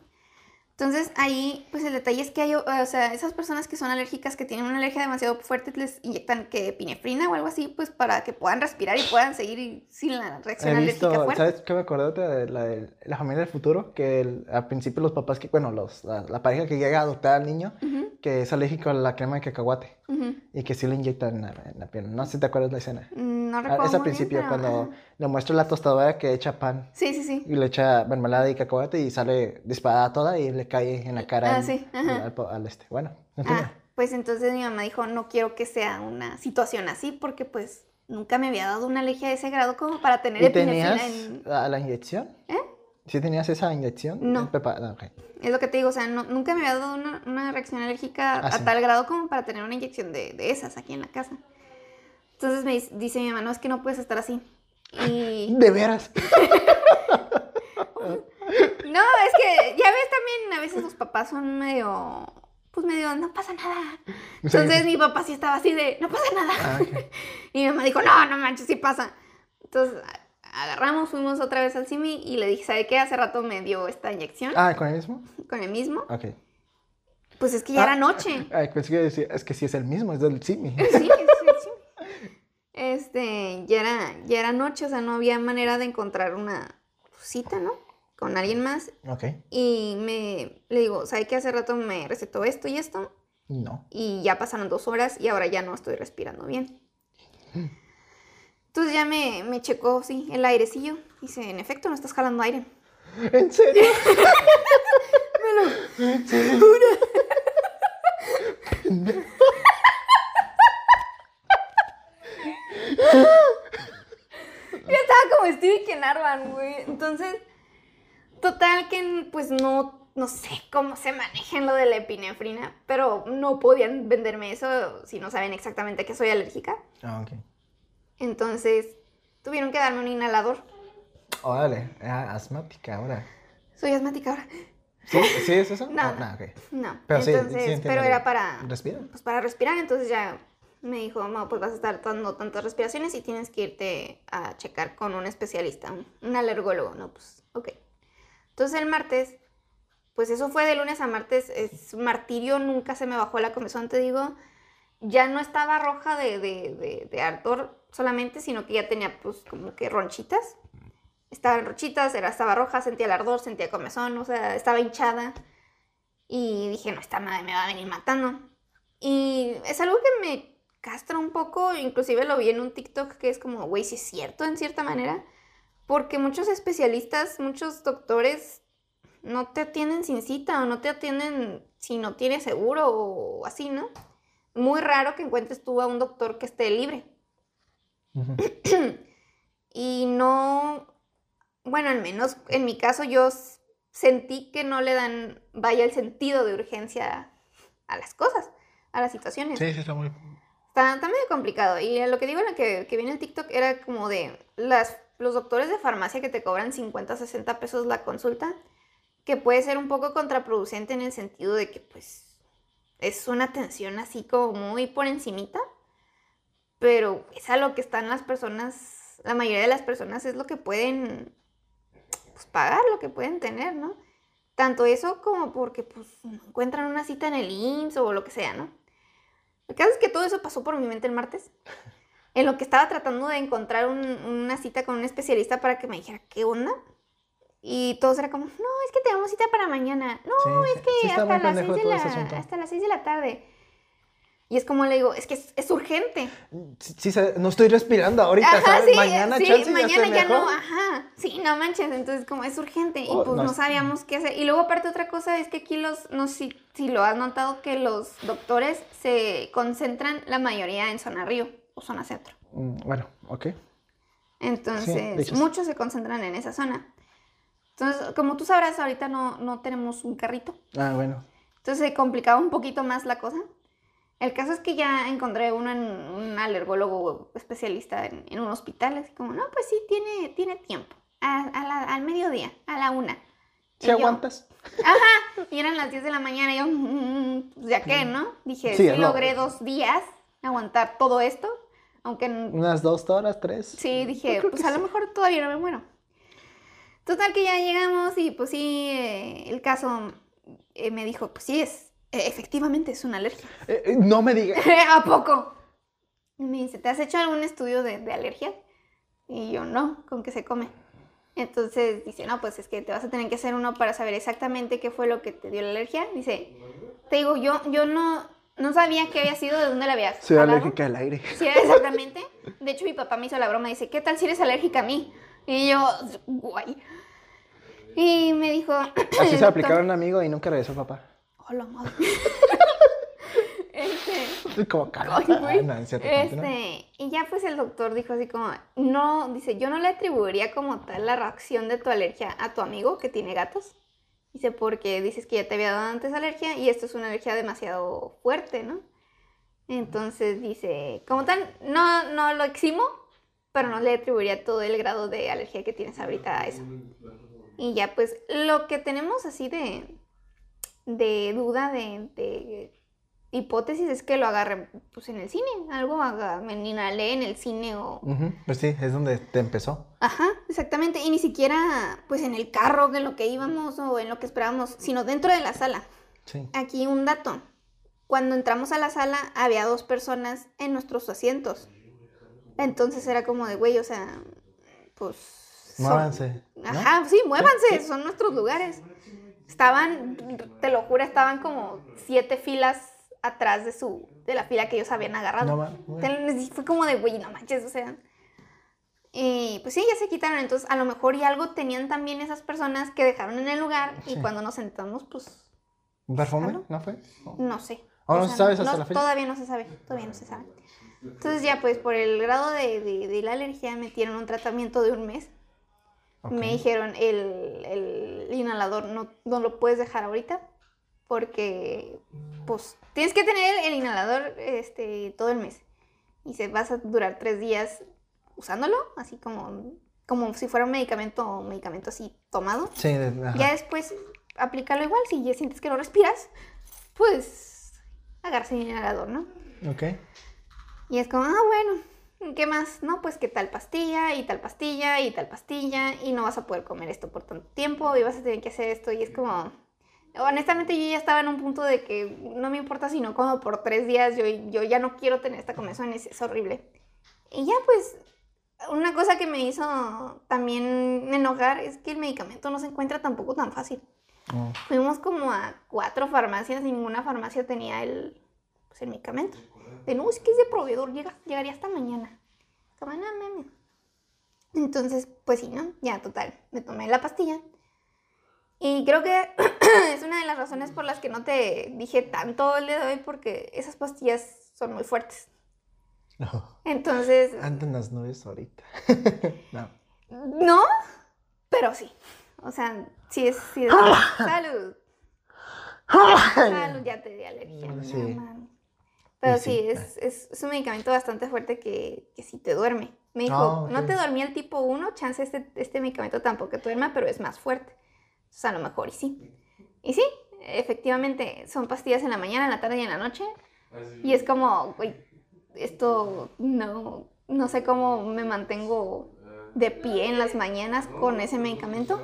Entonces ahí, pues el detalle es que hay, o sea, esas personas que son alérgicas, que tienen una alergia demasiado fuerte, les inyectan que epinefrina o algo así, pues para que puedan respirar y puedan seguir sin la reacción He alérgica visto, fuerte. ¿sabes qué me acordé de la de la familia del futuro? Que el- al principio los papás que, bueno, los, la, la pareja que llega a adoptar al niño, Ujú, que es alérgico a la crema de cacahuate ujú. y que sí le inyectan en la, en la piel. No sé si te acuerdas de la escena. Mm, No Ah, recuerdo. es al muy bien, principio, pero, cuando. Le muestra la tostadora que echa pan Sí, sí, sí. y le echa mermelada y cacahuate y sale disparada toda y le cae en la cara Ah, sí, al, este. Bueno, Ah, pues entonces mi mamá dijo, no quiero que sea una situación así, porque pues nunca me había dado una alergia de ese grado como para tener ¿Y tenías en... la, la inyección? ¿Eh? ¿Sí tenías esa inyección? No. Ah. Es lo que te digo, o sea, no- nunca me había dado una, una reacción alérgica Ah, a sí. tal grado como para tener una inyección de, de esas aquí en la casa. Entonces me dice, dice mi mamá, no, es que no puedes estar así. Y De veras. no, es que ya ves también, a veces los papás son medio, pues medio, no pasa nada. Entonces mi papá sí estaba así de, no pasa nada. Ah. Y mi mamá dijo, no, no manches, sí pasa. Entonces agarramos, fuimos otra vez al CIMI y le dije, ¿sabe qué? Hace rato me dio esta inyección Ah, ¿con el mismo? con el mismo. Ok. Pues es que ya Ah, era noche. Ay, pensé que decía, es que sí es el mismo, es del sí, sí. Este, ya era, ya era noche, o sea, no había manera de encontrar una cita, ¿no? Con alguien más. Ok. Y me, le digo, ¿sabe qué? Hace rato me recetó esto y esto. No. Y ya pasaron dos horas y ahora ya no estoy respirando bien. Entonces ya me, me checó, sí, el airecillo. Dice, en efecto, no estás jalando aire. ¿En serio? Yo estaba como Stevie Kenarvan, güey. Entonces, total que pues no, no sé cómo se maneja en lo de la epinefrina, pero no podían venderme eso si no saben exactamente que soy alérgica. Ah, ok. Entonces, tuvieron que darme un inhalador. Órale, ah, asmática ahora. Soy asmática ahora. ¿Sí, ¿Sí es eso? No. Oh, no, ok. No. Pero sí, entonces, sí entiendo pero era para ¿Respira? pues para respirar, entonces ya me dijo, no, pues vas a estar dando tantas respiraciones y tienes que irte a checar con un especialista, un, un alergólogo, no, pues, ok. Entonces el martes, pues eso fue de lunes a martes, es martirio, nunca se me bajó la comezón, te digo, ya no estaba roja de, de, de, de ardor solamente, sino que ya tenía pues como que ronchitas, estaban ronchitas, era, estaba roja, sentía el ardor, sentía comezón, o sea, estaba hinchada. Y dije, no, esta madre me va a venir matando. Y es algo que me castra un poco, inclusive lo vi en un TikTok que es como, güey, sí es cierto en cierta manera, porque muchos especialistas, muchos doctores no te atienden sin cita o no te atienden si no tienes seguro o así, ¿no? Muy raro que encuentres tú a un doctor que esté libre. Y no, bueno, al menos en mi caso yo sentí que no le dan, vaya, el sentido de urgencia a las cosas, a las situaciones. Sí, sí, está muy... Está, medio complicado. Y lo que digo en lo que, viene el TikTok era como de los doctores de farmacia que te cobran 50, 60 pesos la consulta, que puede ser un poco contraproducente en el sentido de que pues es una atención así como muy por encimita, pero es a lo que están las personas, la mayoría de las personas es lo que pueden pues, pagar, lo que pueden tener, ¿no? Tanto eso como porque pues encuentran una cita en el IMSS o lo que sea, ¿no? El caso es que todo eso pasó por mi mente el martes. En lo que estaba tratando de encontrar un- una cita con un especialista para que me dijera qué onda. Y todos era como, no, es que tenemos cita para mañana. No, Sí, es que sí hasta, las seis de la, hasta las 6 de la tarde. Y es como le digo, es que es, es urgente. Sí, no estoy respirando ahorita, Ajá, ¿sabes? sí, mañana, sí, chance, mañana ya, no, ajá. Sí, no manches, entonces como es urgente y Oh, pues no sabíamos qué hacer. Y luego aparte otra cosa es que aquí los, no sé si, si lo has notado, que los doctores se concentran la mayoría en zona río o zona centro. Mm, Bueno, ok. Entonces, muchos se concentran en esa zona. Entonces, como tú sabrás, ahorita no, no tenemos un carrito. Ah, bueno. Entonces se complicaba un poquito más la cosa. El caso es que ya encontré uno en un alergólogo especialista en, en un hospital. Así como, no, pues sí, tiene, tiene tiempo. A- a la- al mediodía, a la una. ¿Sí Y yo- aguantas? Y eran las 10 de la mañana. Y yo, mm, pues ya qué, ¿no? Dije, Sí, sí, no. logré dos días aguantar todo esto. Aunque Unas dos horas, tres. Sí, dije, pues que a lo mejor todavía no me muero. Total que ya llegamos y pues sí, eh, el caso eh, me dijo, pues sí, es, efectivamente es una alergia. Eh, eh, no me digas. ¿A poco? Me dice, ¿te has hecho algún estudio de, de alergia? Y yo, no, ¿con qué se come? Entonces dice, no, pues es que te vas a tener que hacer uno para saber exactamente qué fue lo que te dio la alergia. Dice, te digo, yo, yo no, no sabía qué había sido, de dónde la había Soy jalado". alérgica al aire. Sí, exactamente. De hecho, mi papá me hizo la broma. Dice, ¿qué tal si eres alérgica a mí? Y yo, guay. Y me dijo... Así se aplicaron a un amigo y nunca regresó papá. Hola, madre. este... Estoy como calma. güey. No. Este, y ya pues el doctor dijo así como, no, dice, yo no le atribuiría como tal la reacción de tu alergia a tu amigo que tiene gatos. Dice, porque dices que ya te había dado antes alergia y esto es una alergia demasiado fuerte, ¿no? Entonces dice, como tal, no, no lo eximo, pero no le atribuiría todo el grado de alergia que tienes ahorita a eso. Y ya pues lo que tenemos así de, de duda, de, de hipótesis es que lo agarre pues en el cine, algo haga, me inhalé en el cine o... Ujú, Pues sí, es donde te empezó. Ajá, exactamente, y ni siquiera pues en el carro en lo que íbamos o en lo que esperábamos, sino dentro de la sala. Sí. Aquí un dato, cuando entramos a la sala había dos personas en nuestros asientos. Entonces era como de, güey, o sea, pues... son- Muévanse. ¿no? Ajá, sí, muévanse, son nuestros lugares. Estaban, te lo juro, estaban como siete filas atrás de su, de la fila que ellos habían agarrado. No Fue como de, güey, no manches, o sea. Y pues sí, ya se quitaron. Entonces, a lo mejor y algo tenían también esas personas que dejaron en el lugar. Y Sí. cuando nos sentamos, pues, ¿Un perfume? ¿Aló? ¿No fue? No. no sé. ¿Aún O no se sabes hasta no- la fecha? Todavía no se sabe, todavía no se sabe. Entonces ya, pues, por el grado de, de- de la alergia, metieron un tratamiento de un mes. Me dijeron, el, el inhalador no, no lo puedes dejar ahorita porque, pues, tienes que tener el inhalador este, todo el mes. Y se vas a durar tres días usándolo, así como, como si fuera un medicamento, un medicamento así tomado. Sí, ajá. Ya después, aplícalo igual. Si ya sientes que no respiras, pues, agarra el inhalador, ¿no? Ok. Y es como, ah, bueno, ¿qué más? No, pues que tal pastilla y tal pastilla y tal pastilla y no vas a poder comer esto por tanto tiempo y vas a tener que hacer esto y es como, honestamente yo ya estaba en un punto de que no me importa si no como por tres días, yo, yo ya no quiero tener esta comezón, es, es horrible. Y ya pues, una cosa que me hizo también enojar es que el medicamento no se encuentra tampoco tan fácil. Oh. Fuimos como a cuatro farmacias y ninguna farmacia tenía el, pues, el medicamento. De no, es que es de proveedor, llega, llegaría hasta mañana. No. Entonces, pues sí, ¿no? Ya, total, me tomé la pastilla. Y creo que es una de las razones por las que no te dije tanto el día de hoy, porque esas pastillas son muy fuertes. No. Entonces, Andan las nubes ahorita. no. no, pero sí. O sea, sí es... Sí es salud. Salud, ya te di alergia. no Sí. mames. Pero sí, sí. es, es, es un medicamento bastante fuerte que, que sí te duerme. Me dijo, Ah, ok. no te dormía el tipo 1, chance este, este medicamento tampoco te duerma, pero es más fuerte. Entonces a lo mejor y sí. Y sí, efectivamente, son pastillas en la mañana, en la tarde y en la noche. Y es como, güey, esto no, no sé cómo me mantengo de pie en las mañanas con ese medicamento.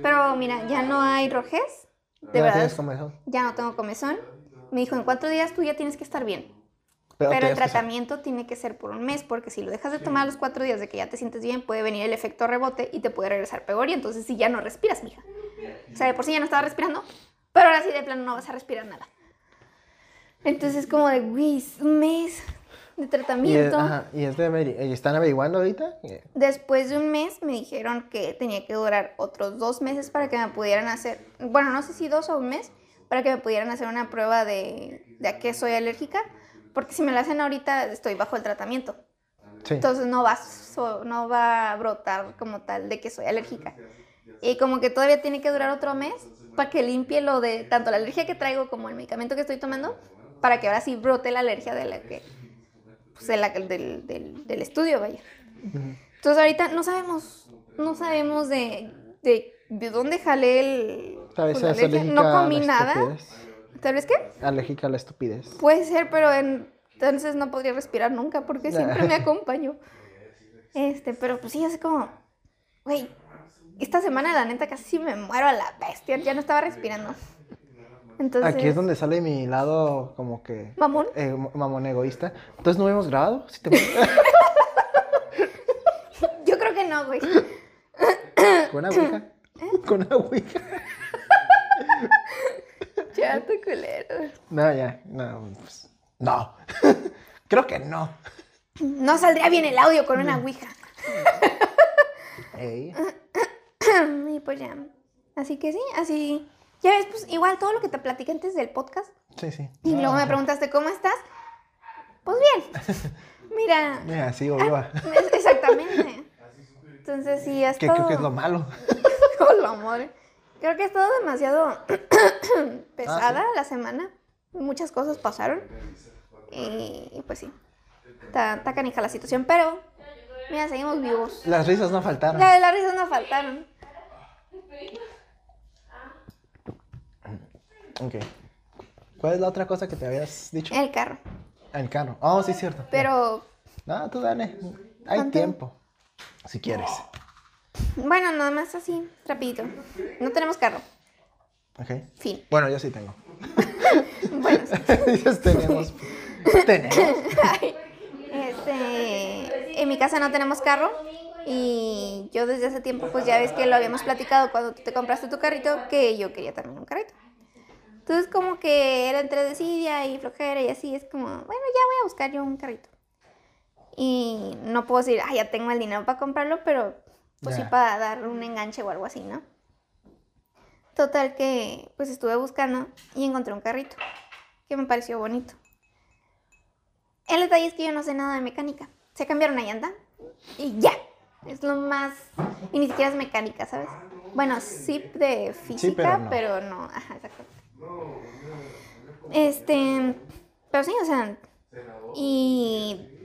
Pero mira, ya no hay rojez. De ¿Ya verdad, tienes comezón? ya no tengo comezón. Me dijo, en cuatro días tú ya tienes que estar bien. Pero, Pero el tratamiento tiene que ser por un mes, porque si lo dejas de tomar a los cuatro días de que ya te sientes bien, puede venir el efecto rebote y te puede regresar peor. Y entonces sí ya no respiras, mija. O sea, de por sí ya no estaba respirando, pero ahora sí de plano no vas a respirar nada. Entonces es como de, güey, un mes de ¿Y, es, tratamiento. ajá, ¿y es de están averiguando ahorita? Después de un mes me dijeron que tenía que durar otros dos meses para que me pudieran hacer, bueno, no sé si dos o un mes, para que me pudieran hacer una prueba de, de a qué soy alérgica, porque si me la hacen ahorita estoy bajo el tratamiento. Sí. Entonces no va, so- no va a brotar como tal de que soy alérgica. Y como que todavía tiene que durar otro mes para que limpie lo de tanto la alergia que traigo como el medicamento que estoy tomando, para que ahora sí brote la alergia de la que, pues, de la del, del- del estudio, vaya. Entonces ahorita no sabemos, no sabemos de, de, de dónde jalé el, Tal vez seas alérgica No a comí la nada. estupidez. ¿Tal vez qué? Alérgica a la estupidez. Puede ser, pero en- entonces no podría respirar nunca porque siempre me acompaño. Este, pero pues sí, así como, güey, esta semana la neta casi me muero a la bestia, ya no estaba respirando. Entonces, Aquí es donde sale mi lado como que... mamón, eh, mamón egoísta. Entonces no hemos grabado. ¿Sí te- yo creo que no, güey. Con una ouija. Con una ouija. Culero. No, ya. No. pues, no. Creo que no. No saldría bien el audio con una ouija. Ey. Y pues ya. Así que sí, así. Ya ves, pues igual todo lo que te platiqué antes del podcast. Sí, sí. Y No, luego me preguntaste, ¿cómo estás? Pues bien. Mira, Mira, sigo viva. es- exactamente. Entonces sí, es Que todo... creo que es lo malo. Hola, amor. Creo que ha estado demasiado pesada Ah, la semana. Muchas cosas pasaron. Y pues sí. Está, canija la situación, pero mira, seguimos vivos. Las risas no faltaron. La las risas no faltaron. Ok. ¿Cuál es la otra cosa que te habías dicho? El carro. El carro. Oh, sí, cierto. Pero No, tú dale. Hay ¿Cuánto? tiempo. Si quieres. Bueno, nada más así, rapidito. No tenemos carro. Ok. Fin. Bueno, yo sí tengo. Bueno, tenemos. Tenemos. Este, en mi casa no tenemos carro y yo desde hace tiempo pues ya ves que lo habíamos platicado cuando tú te compraste tu carrito que yo quería también un carrito. Entonces como que era entre desidia y flojera y así es como, bueno, ya voy a buscar yo un carrito. Y no puedo decir, ah, ya tengo el dinero para comprarlo, pero pues sí para dar un enganche o algo así, ¿no? Total que pues estuve buscando y encontré un carrito que me pareció bonito. El detalle es que yo no sé nada de mecánica. Se cambiaron una llanta y ya. Es lo más... Y ni siquiera es mecánica, ¿sabes? Bueno, sí de física, pero pero, no. no. Ajá, exacto. Este... Pero sí, o sea... Y...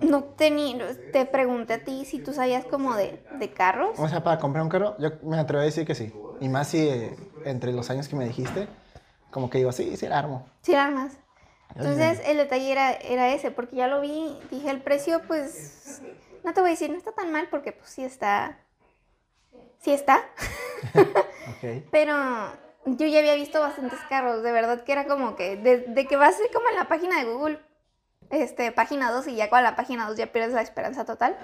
No tenía... Te pregunté a ti si tú sabías como de, de carros. O sea, para comprar un carro, yo me atrevo a decir que sí. Y más si eh, entre los años que me dijiste, como que digo, sí, sí, la armo. Sí, armas. Entonces el detalle era, era ese, porque ya lo vi, dije el precio, pues no te voy a decir, no está tan mal, porque pues sí está, sí está, Ok. pero yo ya había visto bastantes carros, de verdad que era como que, de, de que vas como en la página de Google, este, página 2 y ya con la página 2 ya pierdes la esperanza total.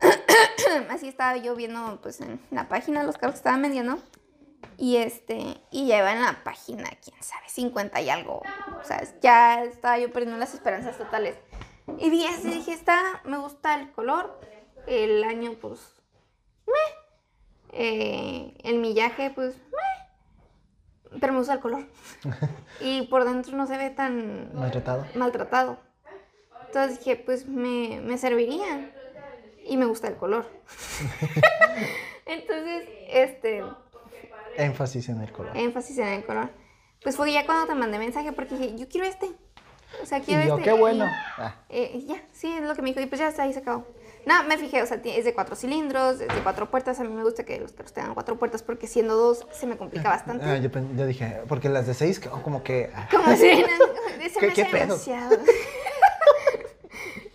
así estaba yo viendo pues en la página los carros que estaban vendiendo. Y este, y ya iba en la página, quién sabe, 50 y algo. O sea, ya estaba yo perdiendo las esperanzas totales. Y vi así, dije, está, me gusta el color, el año, pues, meh. Eh, el millaje, pues, meh. Pero me gusta el color. Y por dentro no se ve tan Maltratado. maltratado. Entonces dije, pues me, me serviría. Y me gusta el color. Entonces, este, Énfasis en el color. énfasis en el color. Pues fue ya cuando te mandé mensaje porque dije, yo quiero este. O sea, y quiero yo, este. qué bueno. Y, Ah, eh, ya, sí, es lo que me dijo. Y pues ya está, ahí se acabó. No, me fijé, o sea, es de cuatro cilindros, es de cuatro puertas. A mí me gusta que los carros tengan cuatro puertas porque siendo dos se me complica bastante. Ah, yo, yo dije, porque las de seis, como que. ah, Como si se ¿Qué- me hace pedo? demasiado.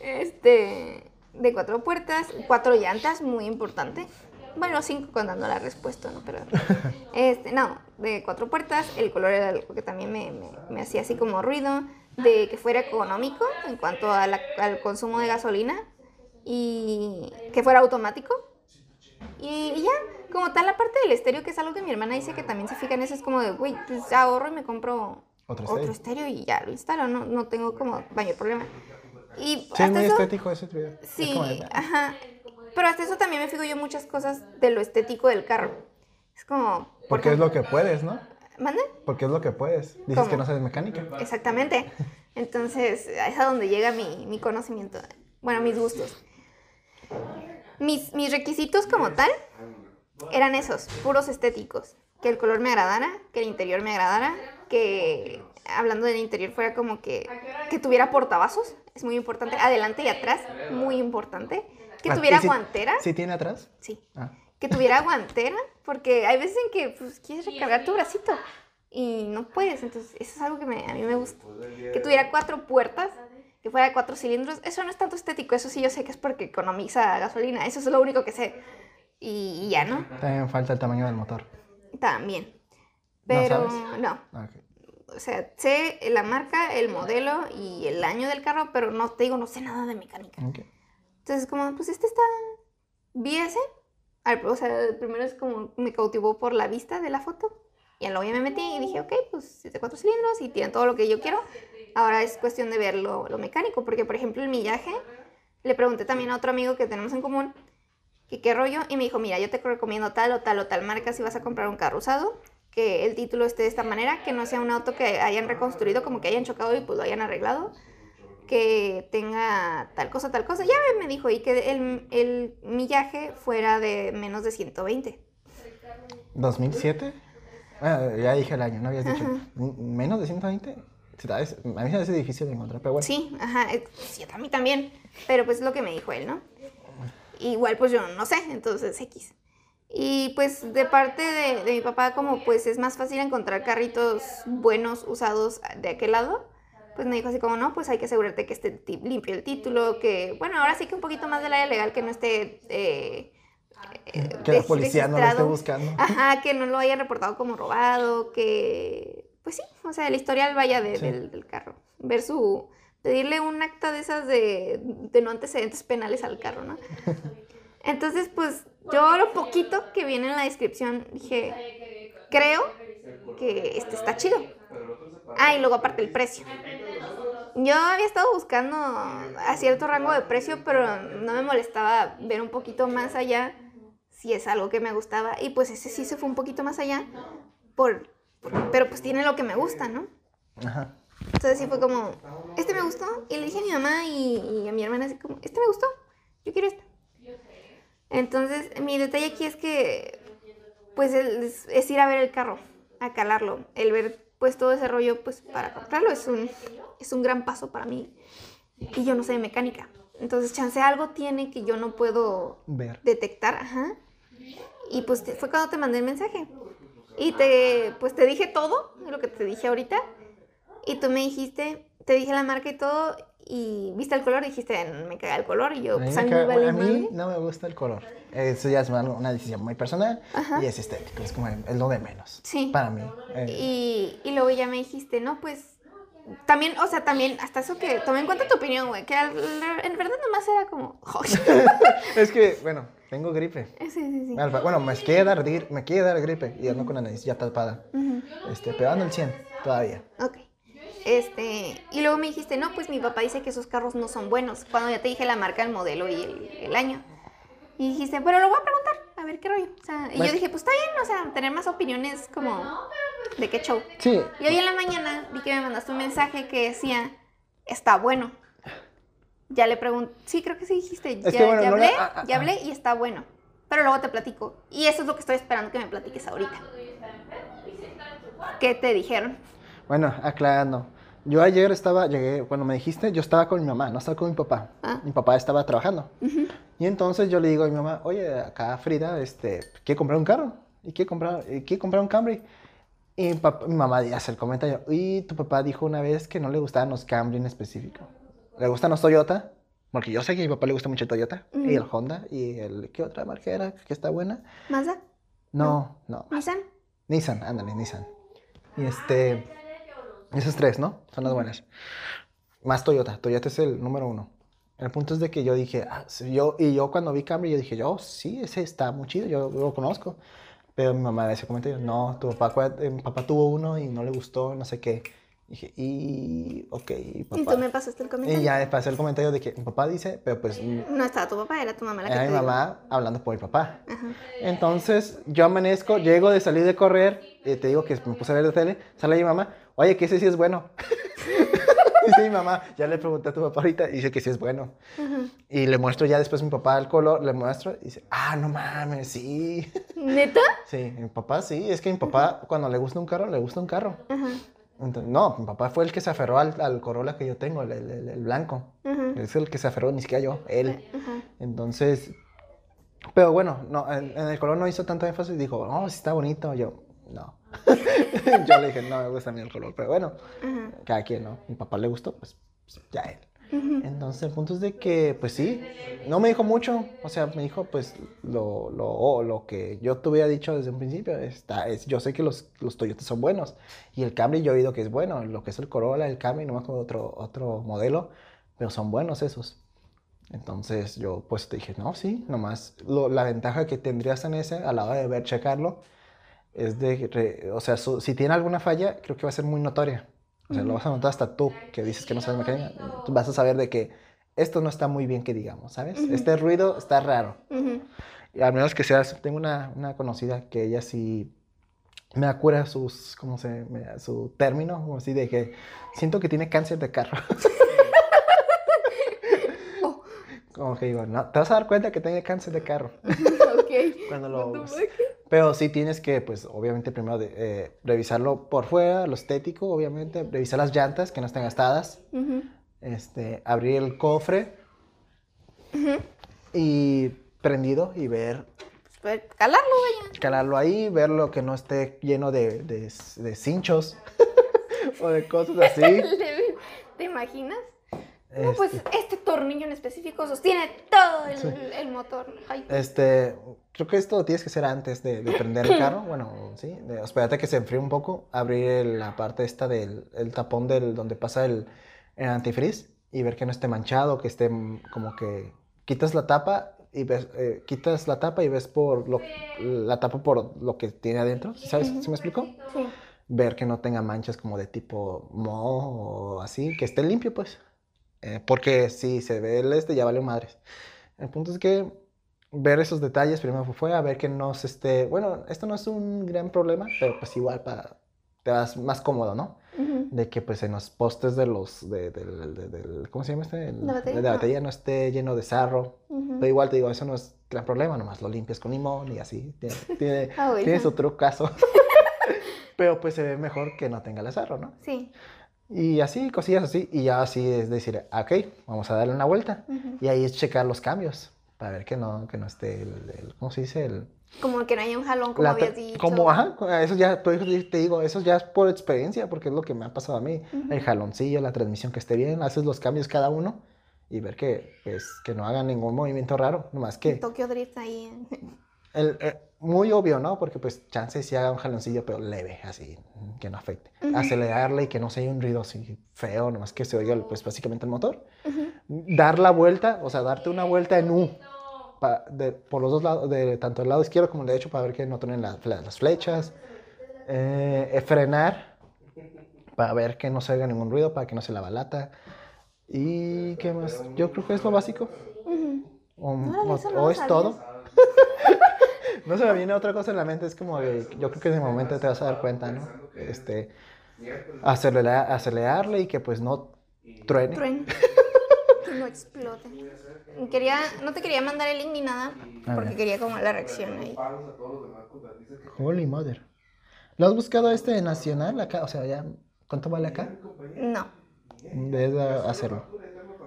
este, de cuatro puertas, cuatro llantas, muy importante. Bueno, cinco contando la respuesta, ¿no? Pero, este, no, de cuatro puertas, el color era algo que también me, me- me hacía así como ruido, de que fuera económico en cuanto a la- al consumo de gasolina y que fuera automático. Y, y ya, como tal, la parte del estéreo, que es algo que mi hermana dice que también se fija en eso, es como de, güey, pues ahorro y me compro Otro otro, estéreo. estéreo y ya lo instalo, no, no tengo como mayor problema. Y Sí, es muy eso, estético ese video. Sí, ajá. Pero hasta eso también me fijo yo muchas cosas de lo estético del carro. Es como... por Porque es lo que puedes, ¿no? ¿Mande? Porque es lo que puedes. Dices ¿Cómo? que no sabes mecánica. Exactamente. Entonces, es a donde llega mi, mi conocimiento. Bueno, mis gustos. Mis, mis requisitos como tal eran esos, puros estéticos. Que el color me agradara, que el interior me agradara, que hablando del interior fuera como que, que tuviera portavasos, es muy importante, adelante y atrás, muy importante. Que Ah, tuviera ¿y sí- guantera, ¿Sí tiene atrás? sí. Ah. Que tuviera guantera, porque hay veces en que pues, quieres recargar tu bracito y no puedes, entonces eso es algo que me- a mí me gusta. Que tuviera cuatro puertas, que fuera de cuatro cilindros, eso no es tanto estético, eso sí yo sé que es porque economiza gasolina, eso es lo único que sé. Y, y ya, ¿no? También falta el tamaño del motor. También. Pero sabes? no, Ah, ok. O sea, sé la marca, el modelo y el año del carro, pero no te digo, no sé nada de mecánica. Ok. Entonces, como, pues este está. Vi ese. al- O sea, primero es como me cautivó por la vista de la foto. Y luego ya me metí y dije, ok, pues es de cuatro cilindros y tiene todo lo que yo quiero. Ahora es cuestión de ver lo, lo mecánico, porque por ejemplo el millaje, le pregunté también a otro amigo que tenemos en común, que qué rollo, y me dijo, mira, yo te recomiendo tal o tal o tal marca si vas a comprar un carro usado, que el título esté de esta manera, que no sea un auto que hayan reconstruido, como que hayan chocado y pues lo hayan arreglado, que tenga tal cosa, tal cosa. Ya me dijo, y que el, el millaje fuera de menos de 120. ¿2007? Ah, ya dije el año, no habías dicho. M- ¿Menos de 120? Sí, tal vez- A mí se hace difícil de encontrar, pero bueno. Sí, ajá, eh, sí, a mí también, pero pues es lo que me dijo él, ¿no? Igual pues yo no sé, entonces X. Y pues de parte de, de mi papá, como pues es más fácil encontrar carritos buenos, usados de aquel lado, pues me dijo así como, no, pues hay que asegurarte que esté limpio el título, que, bueno, ahora sí que un poquito más del área legal, que no esté... eh, eh, Que la regi- policía no lo esté buscando. Ajá, que no lo hayan reportado como robado, que... Pues sí, o sea, el historial vaya de- Sí. del, del carro. Ver su... Pedirle un acta de esas de, de no antecedentes penales al carro, ¿no? Entonces, pues, yo lo poquito que viene en la descripción dije, creo que este está chido. Ah, y luego aparte el precio. Yo había estado buscando a cierto rango de precio, pero no me molestaba ver un poquito más allá si es algo que me gustaba. Y pues ese sí se fue un poquito más allá, por, pero pues tiene lo que me gusta, ¿no? Ajá. Entonces sí fue como, este me gustó. Y le dije a mi mamá y, y a mi hermana así como, este me gustó, yo quiero este. Entonces mi detalle aquí es que, pues es, es ir a ver el carro, a calarlo. El ver pues todo ese rollo pues para comprarlo es un, es un gran paso para mí. Y yo no sé de mecánica. Entonces chance algo tiene que yo no puedo Ver. detectar, ajá. Y pues te- fue cuando te mandé el mensaje. Y te, pues te dije todo, lo que te dije ahorita. Y tú me dijiste, te dije la marca y todo, y viste el color, dijiste, me caga el color, y yo, A mí, pues a mí caga- vale a mí no me gusta el color. Eso ya es una, decisión muy personal Ajá. y es estético. Es como es lo de menos. Sí. Para mí. Eh, Y, y luego ya me dijiste, no, pues, también, o sea, también, hasta eso que tomé en cuenta tu opinión, güey, que al- en verdad nomás era como, es que, bueno, tengo gripe. sí, sí, sí. Alfa- Bueno, me quiere dar, me quiere dar gripe y ando con la nariz ya tapada. Este, pero ando el 100 todavía. Ok. Este, y luego me dijiste, no, pues mi papá dice que esos carros no son buenos. Cuando ya te dije la marca, el modelo y el, el año. Y dijiste, pero lo voy a preguntar, a ver qué rollo. O sea, y Pues- yo dije, pues está bien, o sea, tener más opiniones como de qué show. Sí. Y hoy en la mañana vi que me mandaste un mensaje que decía, está bueno. Ya le pregunté, sí, creo que sí dijiste, ya, que, bueno, ya no hablé, ah, ah, ya ah. hablé y está bueno. Pero luego te platico. Y eso es lo que estoy esperando que me platiques ahorita. ¿Qué te dijeron? Bueno, aclarando. Yo ayer estaba, llegué, cuando me dijiste, yo estaba con mi mamá, no estaba con mi papá. Ah. Mi papá estaba trabajando. Y entonces yo le digo a mi mamá, oye, acá Frida, este, quiere comprar un carro. Y quiere comprar, y quiere comprar un Camry. Y mi, papá- mi mamá hace el comentario, y tu papá dijo una vez que no le gustaban los Camry en específico. Le gustan los Toyota, porque yo sé que a mi papá le gusta mucho el Toyota, y el Honda, y el, ¿qué otra marca era que está buena? ¿Mazda? No, no, ¿Nissan? Nissan, ándale, Nissan. Y este, esos tres, ¿no? Son las buenas. Más Toyota, Toyota es el número uno. El punto es de que yo dije, ah, yo, y yo cuando vi Camry, yo dije, yo, sí, ese está muy chido, yo lo conozco. Pero mi mamá decía comentario, no, tu papá, mi papá tuvo uno y no le gustó, no sé qué. Dije, y, ok, Y papá. tú me pasaste el comentario. Y ya pasé el comentario de que mi papá dice, pero pues No estaba tu papá, era tu mamá la que era mi mamá hablando por mi papá. Ajá. Entonces, yo amanezco, llego de salir de correr, y te digo que me puse a ver la tele, sale mi mamá, oye, que ese sí es bueno. dice mi mamá, ya le pregunté a tu papá ahorita, y dice que sí es bueno. Y le muestro ya después a mi papá el color, le muestro, y dice, ah, no mames, sí. ¿Neta? sí, mi papá sí, es que mi papá cuando le gusta un carro, le gusta un carro. Ajá. Entonces, no, mi papá fue el que se aferró al, al Corolla que yo tengo, el, el- el- blanco. Es el que se aferró, ni siquiera yo, él. Entonces, pero bueno, no, en, en el color no hizo tanto énfasis, dijo, oh, sí está bonito. Yo, no. yo le dije, no me gusta a mí el color, pero bueno, cada quien, ¿no? Mi papá le gustó, pues, pues, ya él. Entonces, el punto es de que, pues sí, no me dijo mucho, o sea, me dijo, pues, lo, lo, lo que yo te hubiera dicho desde un principio, está, es, yo sé que los, los Toyotas son buenos, y el Camry yo he oído que es bueno, lo que es el Corolla, el Camry, no me acuerdo otro, otro modelo, pero son buenos esos. Entonces yo pues te dije, no, sí, nomás lo- la ventaja que tendrías en ese a la hora de ver, checarlo, es de, o sea, su- si tiene alguna falla, creo que va a ser muy notoria. O sea, lo vas a notar hasta tú, que dices que no sabes mecánica, tú vas a saber de que esto no está muy bien que digamos, ¿sabes? Este ruido está raro. Y al menos que seas, tengo una, una conocida que ella sí me acuerda sus, ¿cómo se, me- su término, como así de que siento que tiene cáncer de carro. Oh. Como que digo, no, te vas a dar cuenta que tiene cáncer de carro. ok. Cuando lo fuck? Pero sí tienes que, pues, obviamente primero de- eh, revisarlo por fuera, lo estético, obviamente, revisar las llantas que no estén gastadas, este, abrir el cofre y prendido y ver, Pues, calarlo, vaya. calarlo ahí, ver lo que no esté lleno de, de, de cinchos o de cosas así. ¿Te imaginas? No, pues Este, este tornillo en específico sostiene todo el, Sí. el motor. Ay, Este, creo que esto lo tienes que hacer antes de, de prender el carro. Bueno, sí, de, espérate que se enfríe un poco, abrir el- la parte esta del el tapón del donde pasa el, el antifreeze y ver que no esté manchado, que esté como que quitas la tapa y ves, eh, quitas la tapa y ves por lo, la tapa por lo que tiene adentro, ¿sabes? ¿Sí me explico? sí. Ver que no tenga manchas como de tipo moho o así, que esté limpio, pues. Eh, porque si se ve el este, ya vale madres. El punto es que ver esos detalles primero fue a ver que no se esté. Bueno, esto no es un gran problema, pero pues igual para. Te vas más cómodo, ¿no? Ujú. De que pues en los postes de los. De, de- del- ¿Cómo se llama este? El- ¿La batería? de la batería no esté lleno de sarro. Ujú. Pero igual te digo, eso no es gran problema, nomás lo limpias con limón y así. Tiene, tiene, bueno. tiene su trucazo. Pero pues se ve mejor que no tenga el sarro, ¿no? Sí. Y así, cosillas así. Y ya así es decir, ah, ok, vamos a darle una vuelta. Ujú. Y ahí es checar los cambios. Para ver que no, que no esté el, el- ¿cómo se dice? El, Como que no haya un jalón, como la habías dicho. como, ajá, eso ya, te digo, eso ya es por experiencia, porque es lo que me ha pasado a mí. El jaloncillo, la transmisión que esté bien, haces los cambios cada uno y ver que, pues, que no hagan ningún movimiento raro. Nomás que, Tokyo Drift ahí. en- el, eh, muy obvio, ¿no? Porque pues chance si haga un jaloncillo, pero leve, así, que no afecte. Acelerarle y que no se oiga un ruido así feo, nomás que se oiga, pues, básicamente el motor. Dar la vuelta, o sea, darte una vuelta en U, pa- de- por los dos lados, de tanto el lado izquierdo como el derecho, para ver que no truenen la- la- las flechas. Eh, eh, frenar, para ver que no se oiga ningún ruido, para que no se la balata. ¿Y qué más? Yo creo que es lo básico. Ujú. O, Órale, o- no o lo es todo. no se me viene otra cosa en la mente, es como que yo creo que en el momento te vas a dar cuenta, ¿no? Este, acelerar, acelerarle y que pues no truene. Trueno. que no explote. Quería, no te quería mandar el link ni nada, porque quería como la reacción ahí. Holy mother. ¿Lo has buscado este nacional acá? O sea, ya, ¿cuánto vale acá? No. Debes de hacerlo.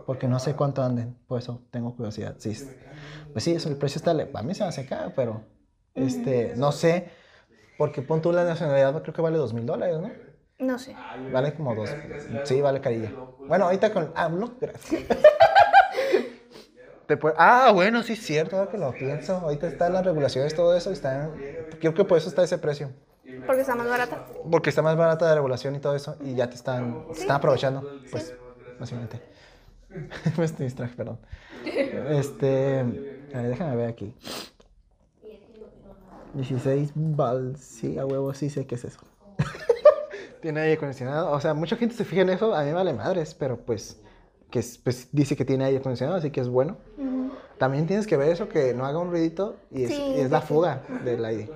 Porque no sé cuánto anden, por eso tengo curiosidad. Sí, es- pues sí, eso, el precio está, a mí se me hace caro, pero este, no sé, porque pon tú la nacionalidad, creo que vale dos mil dólares, ¿no? No sé. Vale como dos, sí, vale carilla. Bueno, ahorita con, ah, no, gracias. Ah, bueno, sí es cierto, ahora que lo pienso, ahorita están las regulaciones, todo eso, está, creo que por eso está ese precio. Porque está más barata. Porque está más barata la regulación y todo eso, y ya te están, te están aprovechando, pues, básicamente. Me estoy distraje, perdón. Este, a ver, déjame ver aquí. 16 bal, sí, a huevo, sí sé qué es eso. tiene aire acondicionado, o sea, mucha gente se fija en eso, a mí me vale madres, pero pues, que es- pues dice que tiene aire acondicionado, así que es bueno. También tienes que ver eso, que no haga un ruidito, y es, Sí, y es la sí, sí. fuga del aire.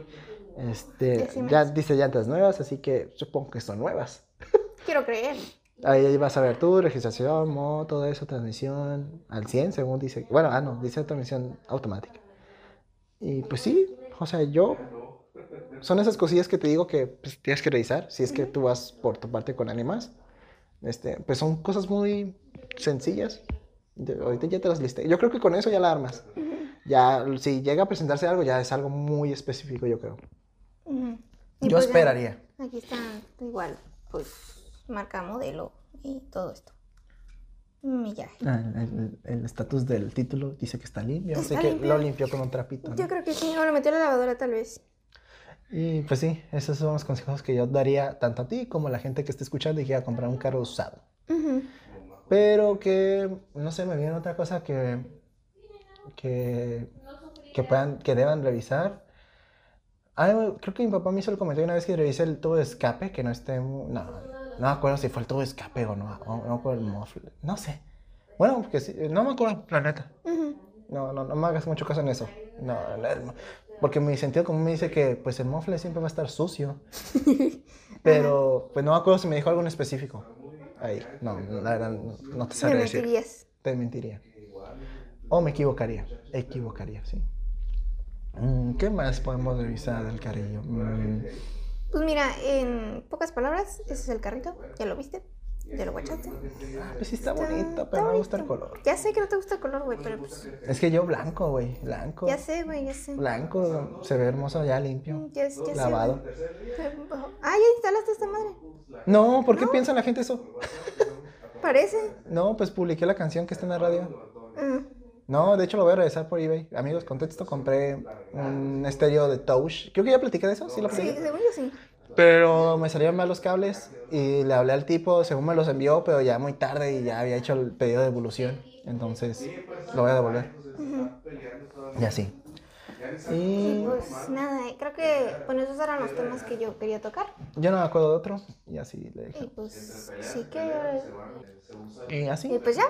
Este, ya dice llantas nuevas, así que supongo que son nuevas. Quiero creer. Ahí vas a ver tú, registración, modo, todo eso, transmisión al 100, según dice. Bueno, ah, no, dice transmisión automática. Y pues sí, o sea, yo. Son esas cosillas que te digo que pues, tienes que revisar si es que tú vas por tu parte con animas. Este, pues son cosas muy sencillas. De- ahorita ya te las listé. Yo creo que con eso ya la armas. Ya, si llega a presentarse algo, ya es algo muy específico, yo creo. Ujú. Y Yo pues ya, esperaría. Aquí está igual, pues, marca, modelo y todo esto. Millaje. Ah, El estatus del título dice que está limpio, así Está que limpio. lo limpió con un trapito. ¿no? Yo creo que sí, o lo metió a la lavadora tal vez. Y pues sí, esos son los consejos que yo daría tanto a ti como a la gente que esté escuchando y quiera comprar un carro usado. Pero que, no sé, me viene otra cosa que, que, que, puedan, que deban revisar. Ah, creo que mi papá me hizo el comentario una vez que revisé el tubo de escape, que no esté... No, no me acuerdo si fue el tubo de escape o no, o no me acuerdo el mofle, no sé. Bueno, porque sí, no me acuerdo, la neta. No, no, no me hagas mucho caso en eso. No, no, porque mi sentido común me dice que pues el mofle siempre va a estar sucio. Pero pues no me acuerdo si me dijo algo en específico. Ahí, no, la verdad no, no te sabría decir. mentirías. Te mentiría. O me equivocaría. Equivocaría, sí. Mm, ¿Qué más podemos revisar del carrillo? Mm, Pues mira, en pocas palabras, ese es el carrito. ¿Ya lo viste? ¿Ya lo guachaste? ah, pues sí está Está- bonito, pero no me gusta el color. Ya sé que no te gusta el color, güey, pero pues. Es que yo blanco, güey. Blanco. Ya sé, güey, ya sé. Blanco se ve hermoso ya limpio. Ya, ya sé, lavado. güey. Ah, ya instalaste esta madre. No, ¿por qué piensa la gente eso? Parece. No, pues publiqué la canción que está en la radio. Ah, No, de hecho lo voy a regresar por eBay. Amigos, contexto, compré un estéreo de Touch. Creo que ya platiqué de eso, sí lo sí, según yo sí. Pero me salieron mal los cables y le hablé al tipo, según me los envió, pero ya muy tarde y ya había hecho el pedido de devolución. Entonces lo voy a devolver. Y así. Y Y pues nada, eh, creo que bueno, esos eran los temas que yo quería tocar. yo no me acuerdo de otro. Y así le Y dije. pues sí que. Y Y así. pues ya.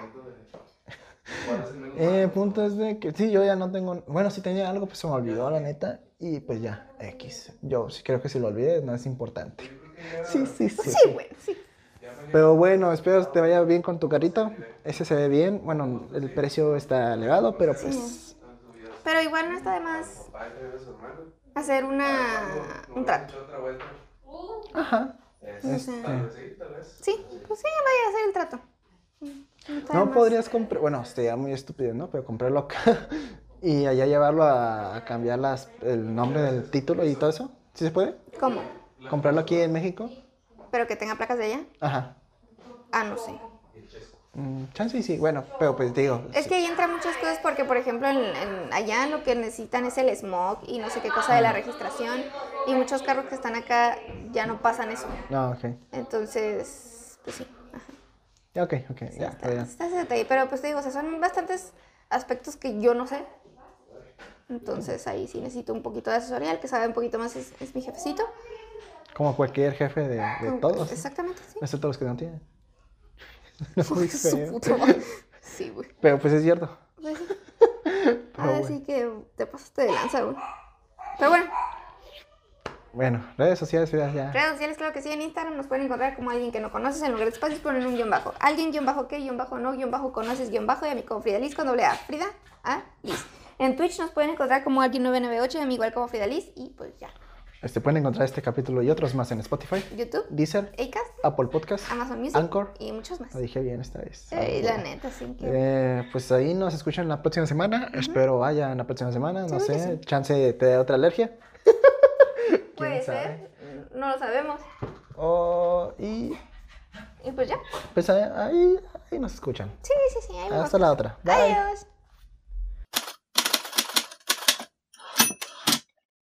Eh, El punto es de que sí, yo ya no tengo. Bueno, si tenía algo, pues se me olvidó, la neta. Y pues ya, X. Yo sí creo que si lo olvidé, no es importante. Sí, sí, sí. Pues sí. güey, sí. Pero bueno, espero te vaya bien con tu carrito. Ese se ve bien. Bueno, el precio está elevado, pero pues. Pero igual no está de más hacer una un trato. Ajá. Este, sí, pues sí, vaya a hacer el trato. No, podrías comprar. Bueno, sería muy estúpido, ¿no? Pero comprarlo acá y allá llevarlo a, cambiar las, el nombre del título y todo eso. ¿Sí se puede? ¿Cómo? ¿Comprarlo aquí en México? Pero que tenga placas de allá. Ajá. Ah, no sé. Mm, chance y sí. Bueno, pero pues digo. Es que ahí entran muchas cosas porque, por ejemplo, en, en- allá lo que necesitan es el smog y no sé qué cosa de la registración. Y muchos carros que están acá ya no pasan eso. No, ok. Entonces, pues sí. Ok, ok. Ya, Está, ya. está ese detalle. Pero pues te digo, o sea, son bastantes aspectos que yo no sé. Entonces ahí sí necesito un poquito de asesoría. El que sabe un poquito más es, es mi jefecito. Como cualquier jefe de, de Como- todos. Exactamente, sí. Excepto los que no tienen. No, muy Su madre. Sí, güey. Pero pues es cierto. Pues sí. Así que te pasaste de lanza, güey. Pero bueno, bueno, redes sociales, ya, ya. Redes sociales, claro que sí. En Instagram nos pueden encontrar como alguien que no conoces. En lugar de espacios ponen un guion bajo. Alguien guion bajo que guion bajo no guion bajo conoces guion bajo. Y a mí como Frida Liz con doble A. Frida A Liz. En Twitch nos pueden encontrar como alguien 998 y a mí igual como Frida Liz. Y pues ya. Este, pueden encontrar este capítulo y otros más en Spotify, YouTube, Deezer, Acast, Apple Podcast, Amazon Music, Anchor y muchos más. Lo dije bien esta vez. Eh, la neta, sí. Que... Eh, pues ahí nos escuchan la próxima semana. Uh -huh. Espero vayan la próxima semana. No sé, chance te da otra alergia. Puede ser, no lo sabemos. Oh, y... y. pues ya. Pues ahí, ahí nos escuchan. Sí, sí, sí. Ahí Hasta la otra. Adiós.